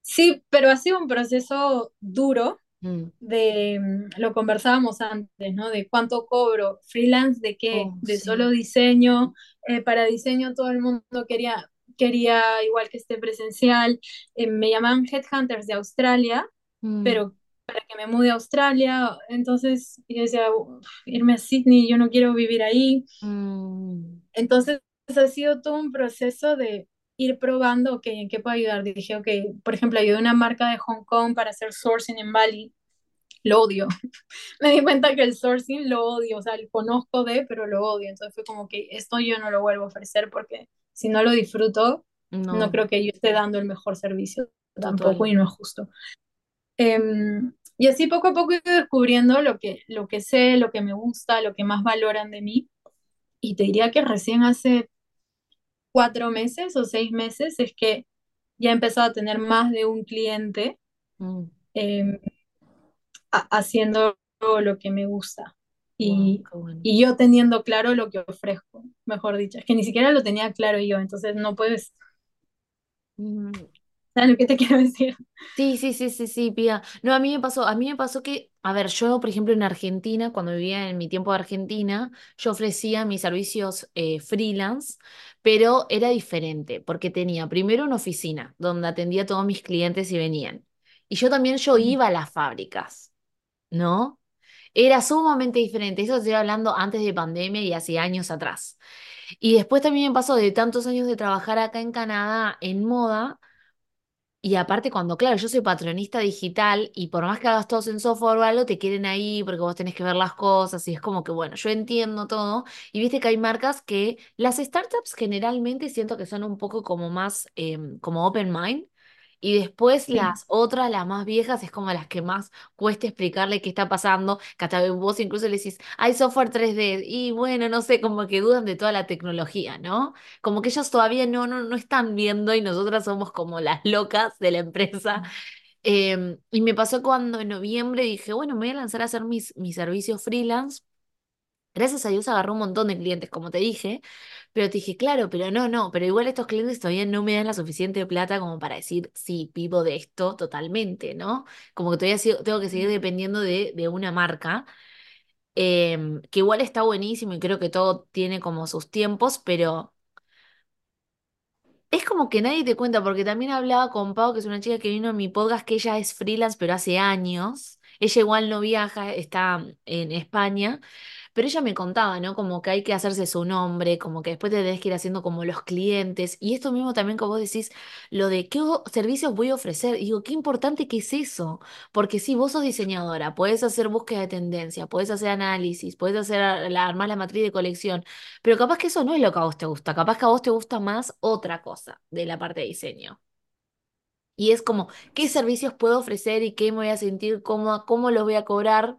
Sí, pero ha sido un proceso duro Mm. de, mm, lo conversábamos antes, ¿no? De cuánto cobro, freelance de qué, Oh, de sí. solo diseño, eh, para diseño todo el mundo quería, quería igual que esté presencial, Eh, me llamaban headhunters de Australia, Mm, pero para que me mude a Australia, entonces yo decía, "Uf, irme a Sydney, yo no quiero vivir ahí, mm, entonces ha sido todo un proceso de ir probando, ok, ¿en qué puedo ayudar? Dije, ok, por ejemplo, ayudé a una marca de Hong Kong para hacer sourcing en Bali, lo odio. Me di cuenta que el sourcing lo odio, o sea, lo conozco de, pero lo odio. Entonces fue como que esto yo no lo vuelvo a ofrecer porque si no lo disfruto, no no, creo que yo esté dando el mejor servicio tampoco y no es justo. Em, y así poco a poco he ido descubriendo lo que, lo que sé, lo que me gusta, lo que más valoran de mí. Y te diría que recién hace cuatro meses o seis meses es que ya he empezado a tener más de un cliente Mm, em, ha- haciendo lo que me gusta wow, y, qué bueno. y yo teniendo claro lo que ofrezco, mejor dicho. Es que ni siquiera lo tenía claro yo, entonces no puedes, Mm, ¿sabes lo que te quiero decir? Sí, sí, sí, sí, sí, Pía. No, a mí me pasó, a mí me pasó que, a ver, yo, por ejemplo, en Argentina, cuando vivía en mi tiempo de Argentina, yo ofrecía mis servicios eh, freelance, pero era diferente, porque tenía primero una oficina donde atendía a todos mis clientes y venían. Y yo también yo iba a las fábricas, ¿no? Era sumamente diferente. Eso estoy hablando antes de pandemia y hace años atrás. Y después también me pasó de tantos años de trabajar acá en Canadá en moda. Y aparte cuando, claro, yo soy patronista digital y por más que hagas todo en software o algo, te quieren ahí porque vos tenés que ver las cosas y es como que, bueno, yo entiendo todo. Y viste que hay marcas que las startups generalmente siento que son un poco como más em, como open mind. Y después Sí. las otras, las más viejas, es como las que más cuesta explicarle qué está pasando, que hasta vos incluso le decís, hay software 3D, y bueno, no sé, como que dudan de toda la tecnología, ¿no? Como que ellos todavía no, no, no están viendo y nosotras somos como las locas de la empresa. Em, y me pasó cuando en noviembre dije, bueno, me voy a lanzar a hacer mis, mis servicios freelance. Gracias a Dios agarré un montón de clientes, como te dije, pero te dije, claro, pero no, no, pero igual estos clientes todavía no me dan la suficiente plata como para decir, sí, vivo de esto totalmente, ¿no? Como que todavía sigo- tengo que seguir dependiendo de, de una marca, em, que igual está buenísimo y creo que todo tiene como sus tiempos, pero... Es como que nadie te cuenta, porque también hablaba con Pau, que es una chica que vino a mi podcast, que ella es freelance, pero hace años. Ella igual no viaja, está en España, pero ella me contaba, ¿no? Como que hay que hacerse su nombre, como que después te tenés que ir haciendo como los clientes. Y esto mismo también como vos decís, lo de qué servicios voy a ofrecer. Y digo, qué importante que es eso. Porque si vos sos diseñadora, podés hacer búsqueda de tendencia, podés hacer análisis, podés hacer la, armar la matriz de colección. Pero capaz que eso no es lo que a vos te gusta, capaz que a vos te gusta más otra cosa de la parte de diseño. Y es como, ¿qué servicios puedo ofrecer y qué me voy a sentir cómoda, cómo los voy a cobrar?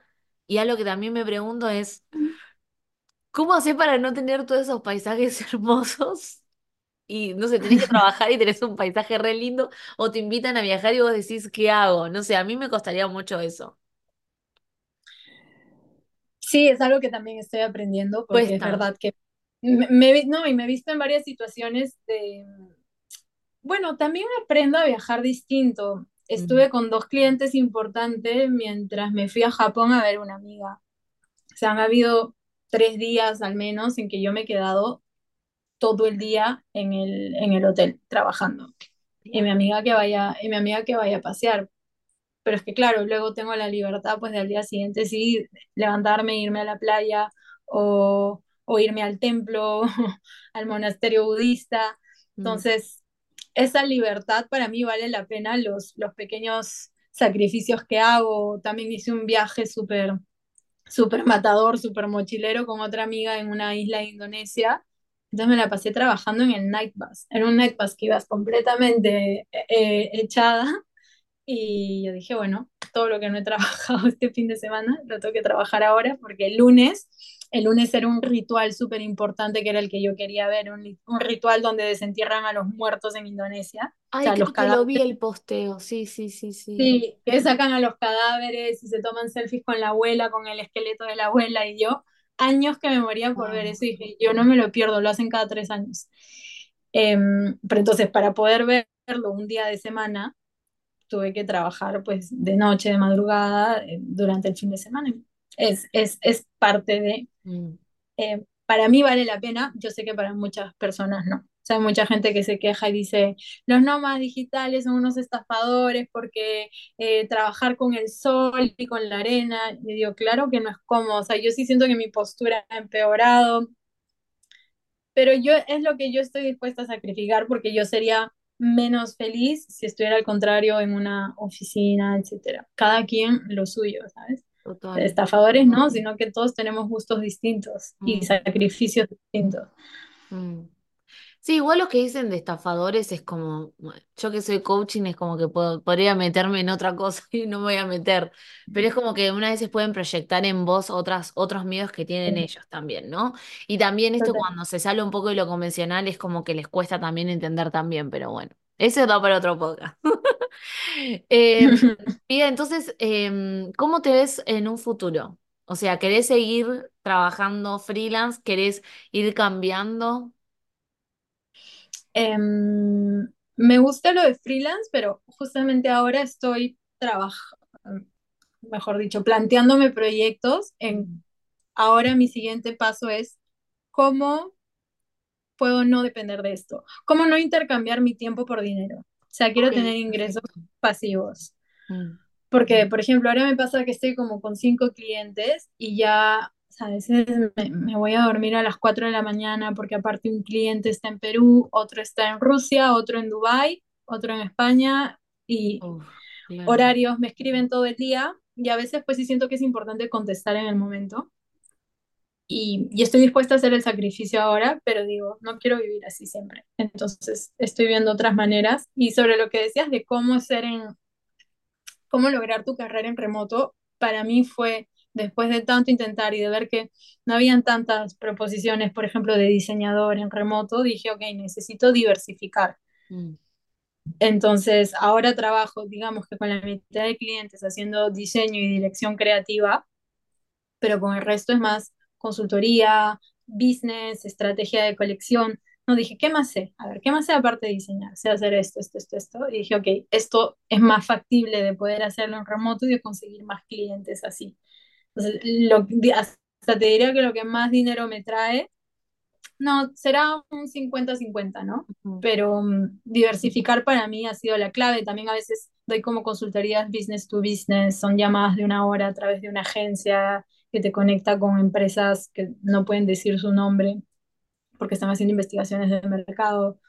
Y algo que también me pregunto es, ¿cómo hacer para no tener todos esos paisajes hermosos? y no sé, tenés que trabajar y tenés un paisaje re lindo, o te invitan a viajar y vos decís, ¿qué hago? No sé, a mí me costaría mucho eso. Sí, es algo que también estoy aprendiendo porque es verdad que me, no, y me he visto en varias situaciones de, bueno, también aprendo a viajar distinto. Estuve con dos clientes importantes mientras me fui a Japón a ver una amiga. O sea, han habido tres días al menos en que yo me he quedado todo el día en el, en el hotel trabajando. Y mi amiga que vaya, y mi amiga que vaya a pasear. Pero es que claro, luego tengo la libertad pues del día siguiente sí levantarme, irme a la playa o, o irme al templo, al monasterio budista. Mm. Entonces, esa libertad para mí vale la pena los, los pequeños sacrificios que hago. También hice un viaje súper súper matador, súper mochilero con otra amiga en una isla de Indonesia. Entonces me la pasé trabajando en el night bus. Era un night bus que ibas completamente eh, echada y yo dije, bueno, todo lo que no he trabajado este fin de semana lo tengo que trabajar ahora porque el lunes, el lunes era un ritual súper importante que era el que yo quería ver, un, un ritual donde desentierran a los muertos en Indonesia, o Ay, sea, los que lo vi el posteo. Sí, sí, sí, sí. Sí, que sacan a los cadáveres y se toman selfies con la abuela, con el esqueleto de la abuela y yo, años que me moría por ver eso y dije, yo no me lo pierdo, lo hacen cada tres años. Em, pero entonces, para poder verlo un día de semana, tuve que trabajar pues de noche, de madrugada, eh, durante el fin de semana. Es, es, es parte de, Mm. eh, para mí vale la pena, yo sé que para muchas personas no. O sea, hay mucha gente que se queja y dice, los nómadas digitales son unos estafadores porque eh, trabajar con el sol y con la arena, y digo, claro que no es cómodo, o sea, yo sí siento que mi postura ha empeorado, pero yo es lo que yo estoy dispuesta a sacrificar porque yo sería menos feliz si estuviera al contrario en una oficina, etcétera. Cada quien lo suyo, ¿sabes? Total. Estafadores no, sino que todos tenemos gustos distintos y Mm. sacrificios distintos. Mm. Sí, igual lo que dicen de estafadores es como, yo que soy coaching es como que puedo, podría meterme en otra cosa y no me voy a meter, pero es como que una vez se pueden proyectar en vos otras, otros miedos que tienen ellos también, ¿no? Y también esto Total. cuando se sale un poco de lo convencional es como que les cuesta también entender también, pero bueno, eso da para otro podcast. Eh, entonces, em, ¿cómo te ves en un futuro? O sea, ¿querés seguir trabajando freelance? ¿Querés ir cambiando? Em, me gusta lo de freelance, pero justamente ahora estoy trabajando, mejor dicho, planteándome proyectos en ahora mi siguiente paso es cómo puedo no depender de esto, cómo no intercambiar mi tiempo por dinero. O sea, quiero tener ingresos pasivos. Mm, Porque, por ejemplo, ahora me pasa que estoy como con cinco clientes y ya, a veces me, me voy a dormir a las 4 de la mañana porque aparte un cliente está en Perú, otro está en Rusia, otro en Dubái, otro en España y uf, claro. horarios me escriben todo el día y a veces pues sí siento que es importante contestar en el momento y, y estoy dispuesta a hacer el sacrificio ahora, pero digo, no quiero vivir así siempre. Entonces estoy viendo otras maneras y sobre lo que decías de cómo ser en cómo lograr tu carrera en remoto, para mí fue, después de tanto intentar y de ver que no habían tantas proposiciones, por ejemplo, de diseñador en remoto, dije, ok, necesito diversificar. Mm, Entonces, ahora trabajo, digamos que con la mitad de clientes haciendo diseño y dirección creativa, pero con el resto es más consultoría, business, estrategia de colección. No, dije, ¿qué más sé? A ver, ¿qué más sé aparte de diseñar? Sé hacer esto, esto, esto, esto. Y dije, ok, esto es más factible de poder hacerlo en remoto y de conseguir más clientes así. Entonces, lo, hasta te diría que lo que más dinero me trae, no, será un cincuenta-cincuenta ¿no? ujú, Pero um, diversificar para mí ha sido la clave. También a veces doy como consultorías business to business, son llamadas de una hora a través de una agencia que te conecta con empresas que no pueden decir su nombre porque están haciendo investigaciones de mercado.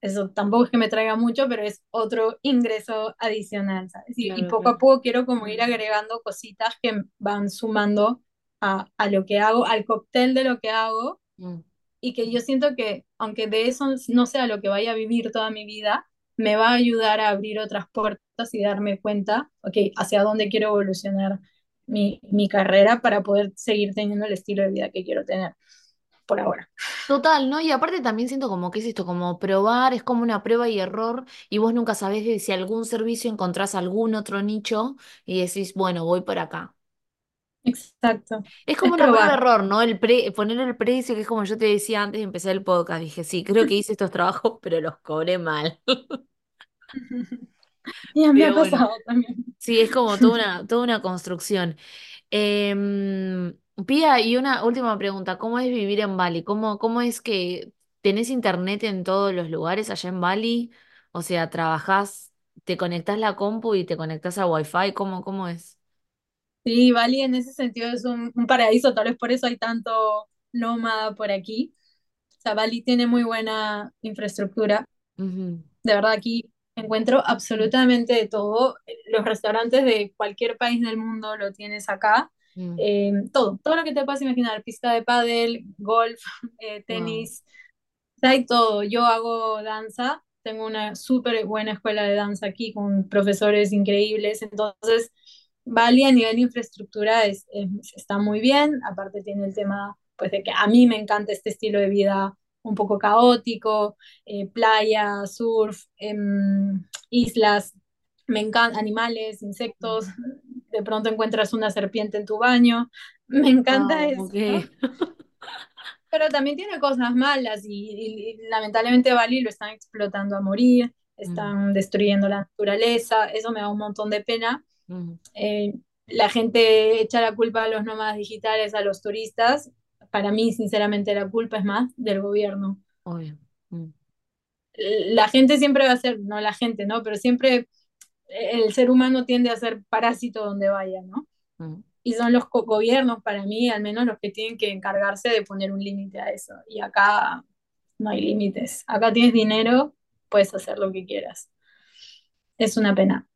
Eso tampoco es que me traiga mucho, pero es otro ingreso adicional, ¿sabes? Y, y Claro, poco a poco quiero como ir agregando cositas que van sumando a, a lo que hago, al cóctel de lo que hago Mm, y que yo siento que aunque de eso no sea lo que vaya a vivir toda mi vida, me va a ayudar a abrir otras puertas y darme cuenta, ok, hacia dónde quiero evolucionar mi, mi carrera para poder seguir teniendo el estilo de vida que quiero tener. por ahora. Total, ¿no? Y aparte también siento como que es esto, como probar, es como una prueba y error, y vos nunca sabés de si algún servicio encontrás algún otro nicho y decís, bueno, voy por acá. Exacto. Es Es como una prueba error, ¿no? El pre- poner el precio, que es como yo te decía antes de empezar el podcast. Dije, sí, creo que hice estos trabajos, pero los cobré mal. Ya me ha Pero bueno, pasado también. sí, es como toda una, toda una construcción. Em, Pía, y una última pregunta, ¿cómo es vivir en Bali? ¿Cómo, cómo es que tenés internet en todos los lugares allá en Bali? O sea, trabajás, te conectás la compu y te conectás a Wi-Fi, ¿cómo, cómo es? Sí, Bali en ese sentido es un, un paraíso, tal vez por eso hay tanto nómada por aquí. O sea, Bali tiene muy buena infraestructura. Ujú, De verdad, aquí encuentro absolutamente de todo. Los restaurantes de cualquier país del mundo lo tienes acá. mm, Eh, todo, todo lo que te puedas imaginar, pista de pádel, golf, eh, wow, tenis, hay todo. Yo hago danza, tengo una súper buena escuela de danza aquí con profesores increíbles, entonces Bali a nivel de infraestructura es, es- está muy bien, aparte tiene el tema pues de que a mí me encanta este estilo de vida un poco caótico, eh, playa, surf, em, islas, me encantan animales, insectos, de pronto encuentras una serpiente en tu baño, me encanta wow, eso. ok. Pero también tiene cosas malas y, y- y lamentablemente Bali lo están explotando a morir, Mm, están destruyendo la naturaleza, eso me da un montón de pena. mm, Eh, la gente echa la culpa a los nómadas digitales, a los turistas. Para mí, sinceramente, la culpa es más del gobierno. obvio. mm, La gente siempre va a ser, no la gente, ¿no? Pero siempre el ser humano tiende a ser parásito donde vaya, ¿no? mm, Y son los gobiernos, para mí, al menos los que tienen que encargarse de poner un límite a eso. Y acá no hay límites. Acá tienes dinero, puedes hacer lo que quieras. Es una pena.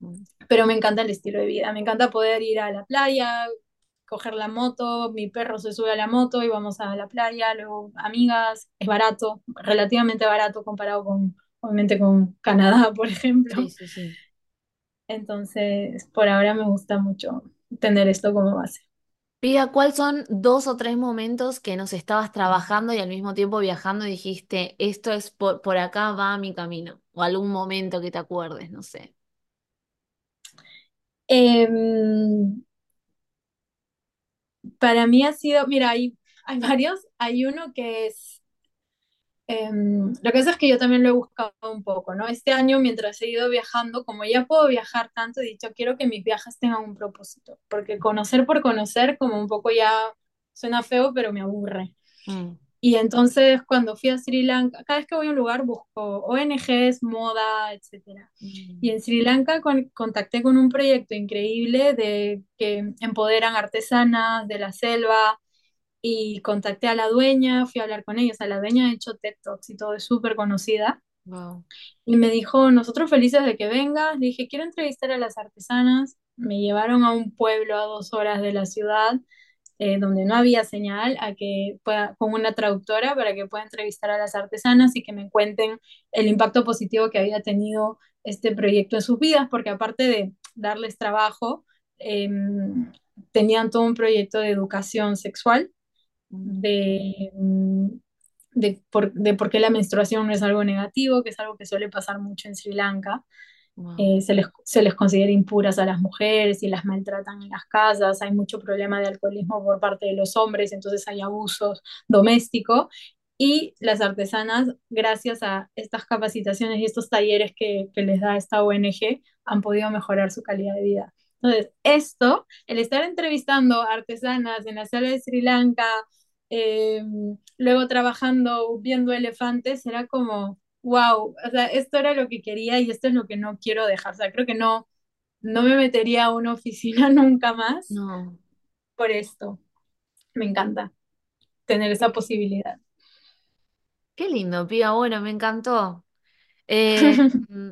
mm. Pero me encanta el estilo de vida. Me encanta poder ir a la playa, coger la moto, mi perro se sube a la moto y vamos a la playa, luego amigas. Es barato, relativamente barato comparado con, obviamente, con Canadá, por Sí, ejemplo. sí, sí. Entonces, por ahora me gusta mucho tener esto como base. Pida, ¿cuáles son dos o tres momentos que nos estabas trabajando y al mismo tiempo viajando y dijiste, esto es por, por acá va mi camino? O algún momento que te acuerdes, no sé. Em, para mí ha sido, mira, hay, hay varios. Hay uno que es Em, lo que pasa es que yo también lo he buscado un poco, ¿no? Este año, mientras he ido viajando, como ya puedo viajar tanto, he dicho, quiero que mis viajes tengan un propósito, porque conocer por conocer, como un poco ya suena feo, pero me aburre. Mm, Y entonces, cuando fui a Sri Lanka, cada vez que voy a un lugar busco ONGs, moda. Y mm, en Sri Lanka con- contacté con un proyecto increíble de que empoderan artesanas de la selva y contacté a la dueña, fui a hablar con ella, o sea, la dueña ha hecho TED Talks y todo, es súper conocida, wow, y me dijo, nosotros felices de que vengas, le dije, quiero entrevistar a las artesanas, me llevaron a un pueblo a dos horas de la ciudad, eh, donde no había señal, a que pueda, con una traductora para que pueda entrevistar a las artesanas y que me cuenten el impacto positivo que había tenido este proyecto en sus vidas, porque aparte de darles trabajo, em, tenían todo un proyecto de educación sexual de, de, por, de por qué la menstruación no es algo negativo, que es algo que suele pasar mucho en Sri Lanka. Eh, se les, se les considera impuras a las mujeres y las maltratan en las casas, hay mucho problema de alcoholismo por parte de los hombres, entonces hay abusos domésticos. Y las artesanas, gracias a estas capacitaciones y estos talleres que, que les da esta ONG, han podido mejorar su calidad de vida. Entonces, esto, el estar entrevistando artesanas en la sala de Sri Lanka, eh, luego trabajando viendo elefantes, era como, wow, o sea, esto era lo que quería y esto es lo que no quiero dejar. O sea, creo que no, no me metería a una oficina nunca más no. por esto. Me encanta tener esa posibilidad. Qué lindo, Pía, bueno, me encantó. Eh,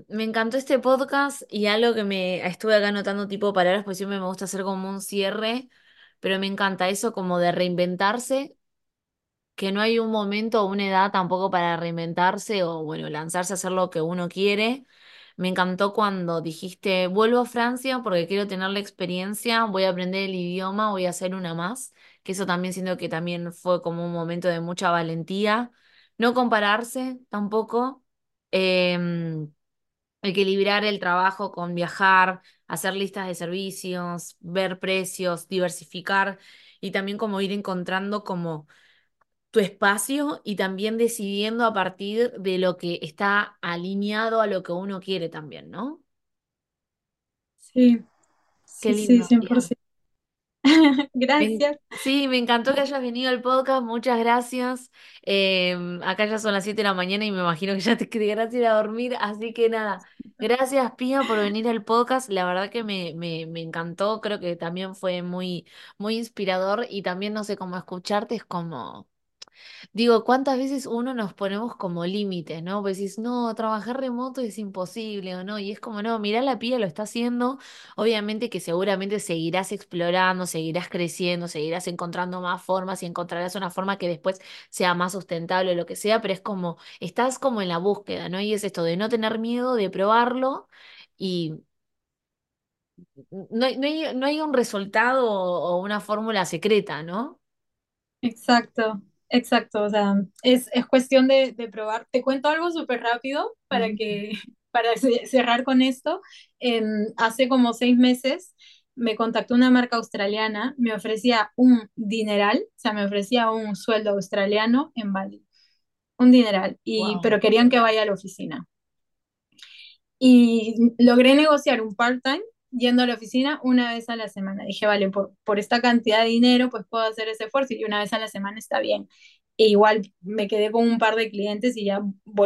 me encantó este podcast y algo que me estuve acá anotando tipo palabras, pues siempre me gusta hacer como un cierre, pero me encanta eso como de reinventarse, que no hay un momento o una edad tampoco para reinventarse o bueno, lanzarse a hacer lo que uno quiere. Me encantó cuando dijiste, vuelvo a Francia porque quiero tener la experiencia, voy a aprender el idioma, voy a hacer una más, que eso también siento que también fue como un momento de mucha valentía. No compararse tampoco. Em, equilibrar el trabajo con viajar, hacer listas de servicios, ver precios, diversificar y también como ir encontrando como tu espacio y también decidiendo a partir de lo que está alineado a lo que uno quiere también, ¿no? Sí, Qué sí, sí, lindo. 100%. Me- Gracias. Sí, me encantó que hayas venido al podcast, muchas gracias. Em, acá ya son las 7 de la mañana y me imagino que ya te querrás ir a dormir, así que nada, gracias Pía por venir al podcast, la verdad que me, me, me encantó, creo que también fue muy, muy inspirador y también no sé cómo escucharte, es como... Digo, ¿cuántas veces uno nos ponemos como límites, ¿no? Pues decís, no, trabajar remoto es imposible o no, y es como, no, mirá la pía, lo está haciendo, obviamente que seguramente seguirás explorando, seguirás creciendo, seguirás encontrando más formas y encontrarás una forma que después sea más sustentable o lo que sea, pero es como, estás como en la búsqueda, ¿no? Y es esto de no tener miedo, de probarlo y no hay, no hay, no hay un resultado o o una fórmula secreta, ¿no? Exacto, exacto. O sea, es, es cuestión de, de probar. Te cuento algo súper rápido para que, para ce- cerrar con esto. Em, hace como seis meses me contactó una marca australiana, me ofrecía un dineral, o sea, me ofrecía un sueldo australiano en Bali, un dineral, y, Wow. pero querían que vaya a la oficina. Y logré negociar un part-time yendo a la oficina una vez a la semana. Dije, vale, por, por esta cantidad de dinero, pues puedo hacer ese esfuerzo y una vez a la semana está bien. E igual me quedé con un par de clientes y ya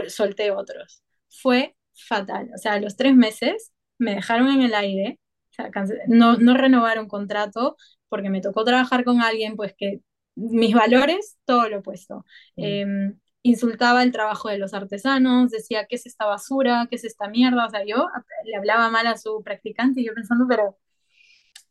solté otros. Fue fatal. O sea, a los tres meses me dejaron en el aire. O sea, cance- no, no renovaron contrato porque me tocó trabajar con alguien, pues que mis valores, todo lo opuesto. Mm, Em, insultaba el trabajo de los artesanos, decía, ¿qué es esta basura? ¿Qué es esta mierda? O sea, yo le hablaba mal a su practicante y yo pensando, pero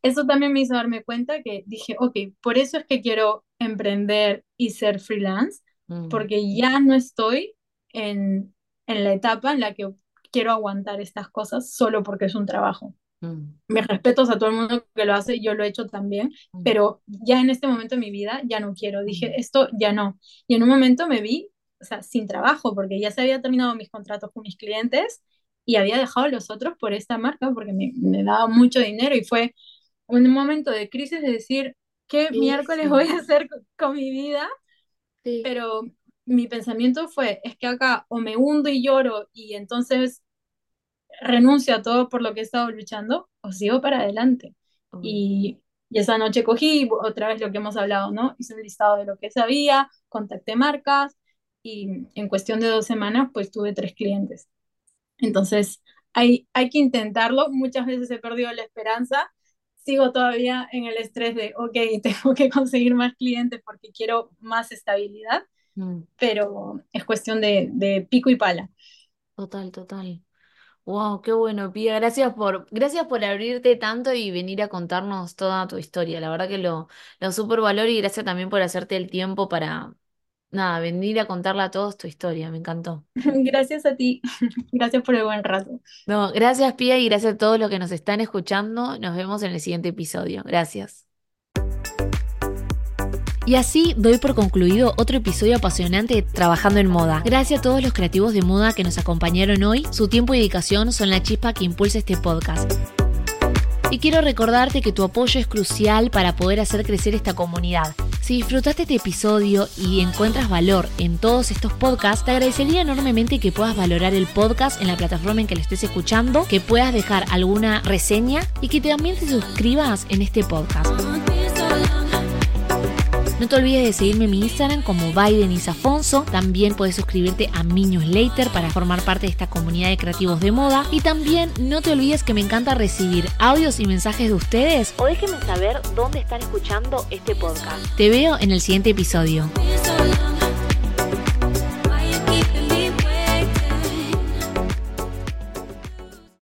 eso también me hizo darme cuenta que dije, ok, por eso es que quiero emprender y ser freelance, mm, porque ya no estoy en, en la etapa en la que quiero aguantar estas cosas solo porque es un trabajo. mm, Me respeto a todo el mundo que lo hace, yo lo he hecho también, mm, pero ya en este momento de mi vida ya no quiero. Dije, mm. esto ya no. Y en un momento me vi, o sea, sin trabajo, porque ya se había terminado mis contratos con mis clientes y había dejado los otros por esta marca porque me, me daba mucho dinero y fue un momento de crisis de decir, ¿qué Sí, miércoles voy sí, a hacer con, con mi vida? sí. Pero mi pensamiento fue, es que acá o me hundo y lloro y entonces renuncio a todo por lo que he estado luchando o sigo para adelante. Y, y esa noche cogí otra vez lo que hemos hablado, ¿no? Hice un listado de lo que sabía, contacté marcas y en cuestión de dos semanas pues tuve tres clientes. Entonces hay, hay que intentarlo. Muchas veces he perdido la esperanza. Sigo todavía en el estrés de, ok, tengo que conseguir más clientes porque quiero más estabilidad, Mm, pero es cuestión de, de pico y pala. Total, total. Wow, qué bueno, Pía. Gracias por, gracias por abrirte tanto y venir a contarnos toda tu historia. La verdad que lo, lo súper valoro y gracias también por hacerte el tiempo para, nada, venir a contarle a todos tu historia. Me encantó. Gracias a ti. Gracias por el buen rato. No, gracias, Pía, y gracias a todos los que nos están escuchando. Nos vemos en el siguiente episodio. Gracias. Y así doy por concluido otro episodio apasionante de Trabajando en Moda. Gracias a todos los creativos de moda que nos acompañaron hoy. Su tiempo y dedicación son la chispa que impulsa este podcast. Y quiero recordarte que tu apoyo es crucial para poder hacer crecer esta comunidad. Si disfrutaste este episodio y encuentras valor en todos estos podcasts, te agradecería enormemente que puedas valorar el podcast en la plataforma en que lo estés escuchando, que puedas dejar alguna reseña y que también te suscribas en este podcast. No te olvides de seguirme en mi Instagram como Afonso. También puedes suscribirte a mi newsletter para formar parte de esta comunidad de creativos de moda. Y también no te olvides que me encanta recibir audios y mensajes de ustedes o déjenme saber dónde están escuchando este podcast. Te veo en el siguiente episodio.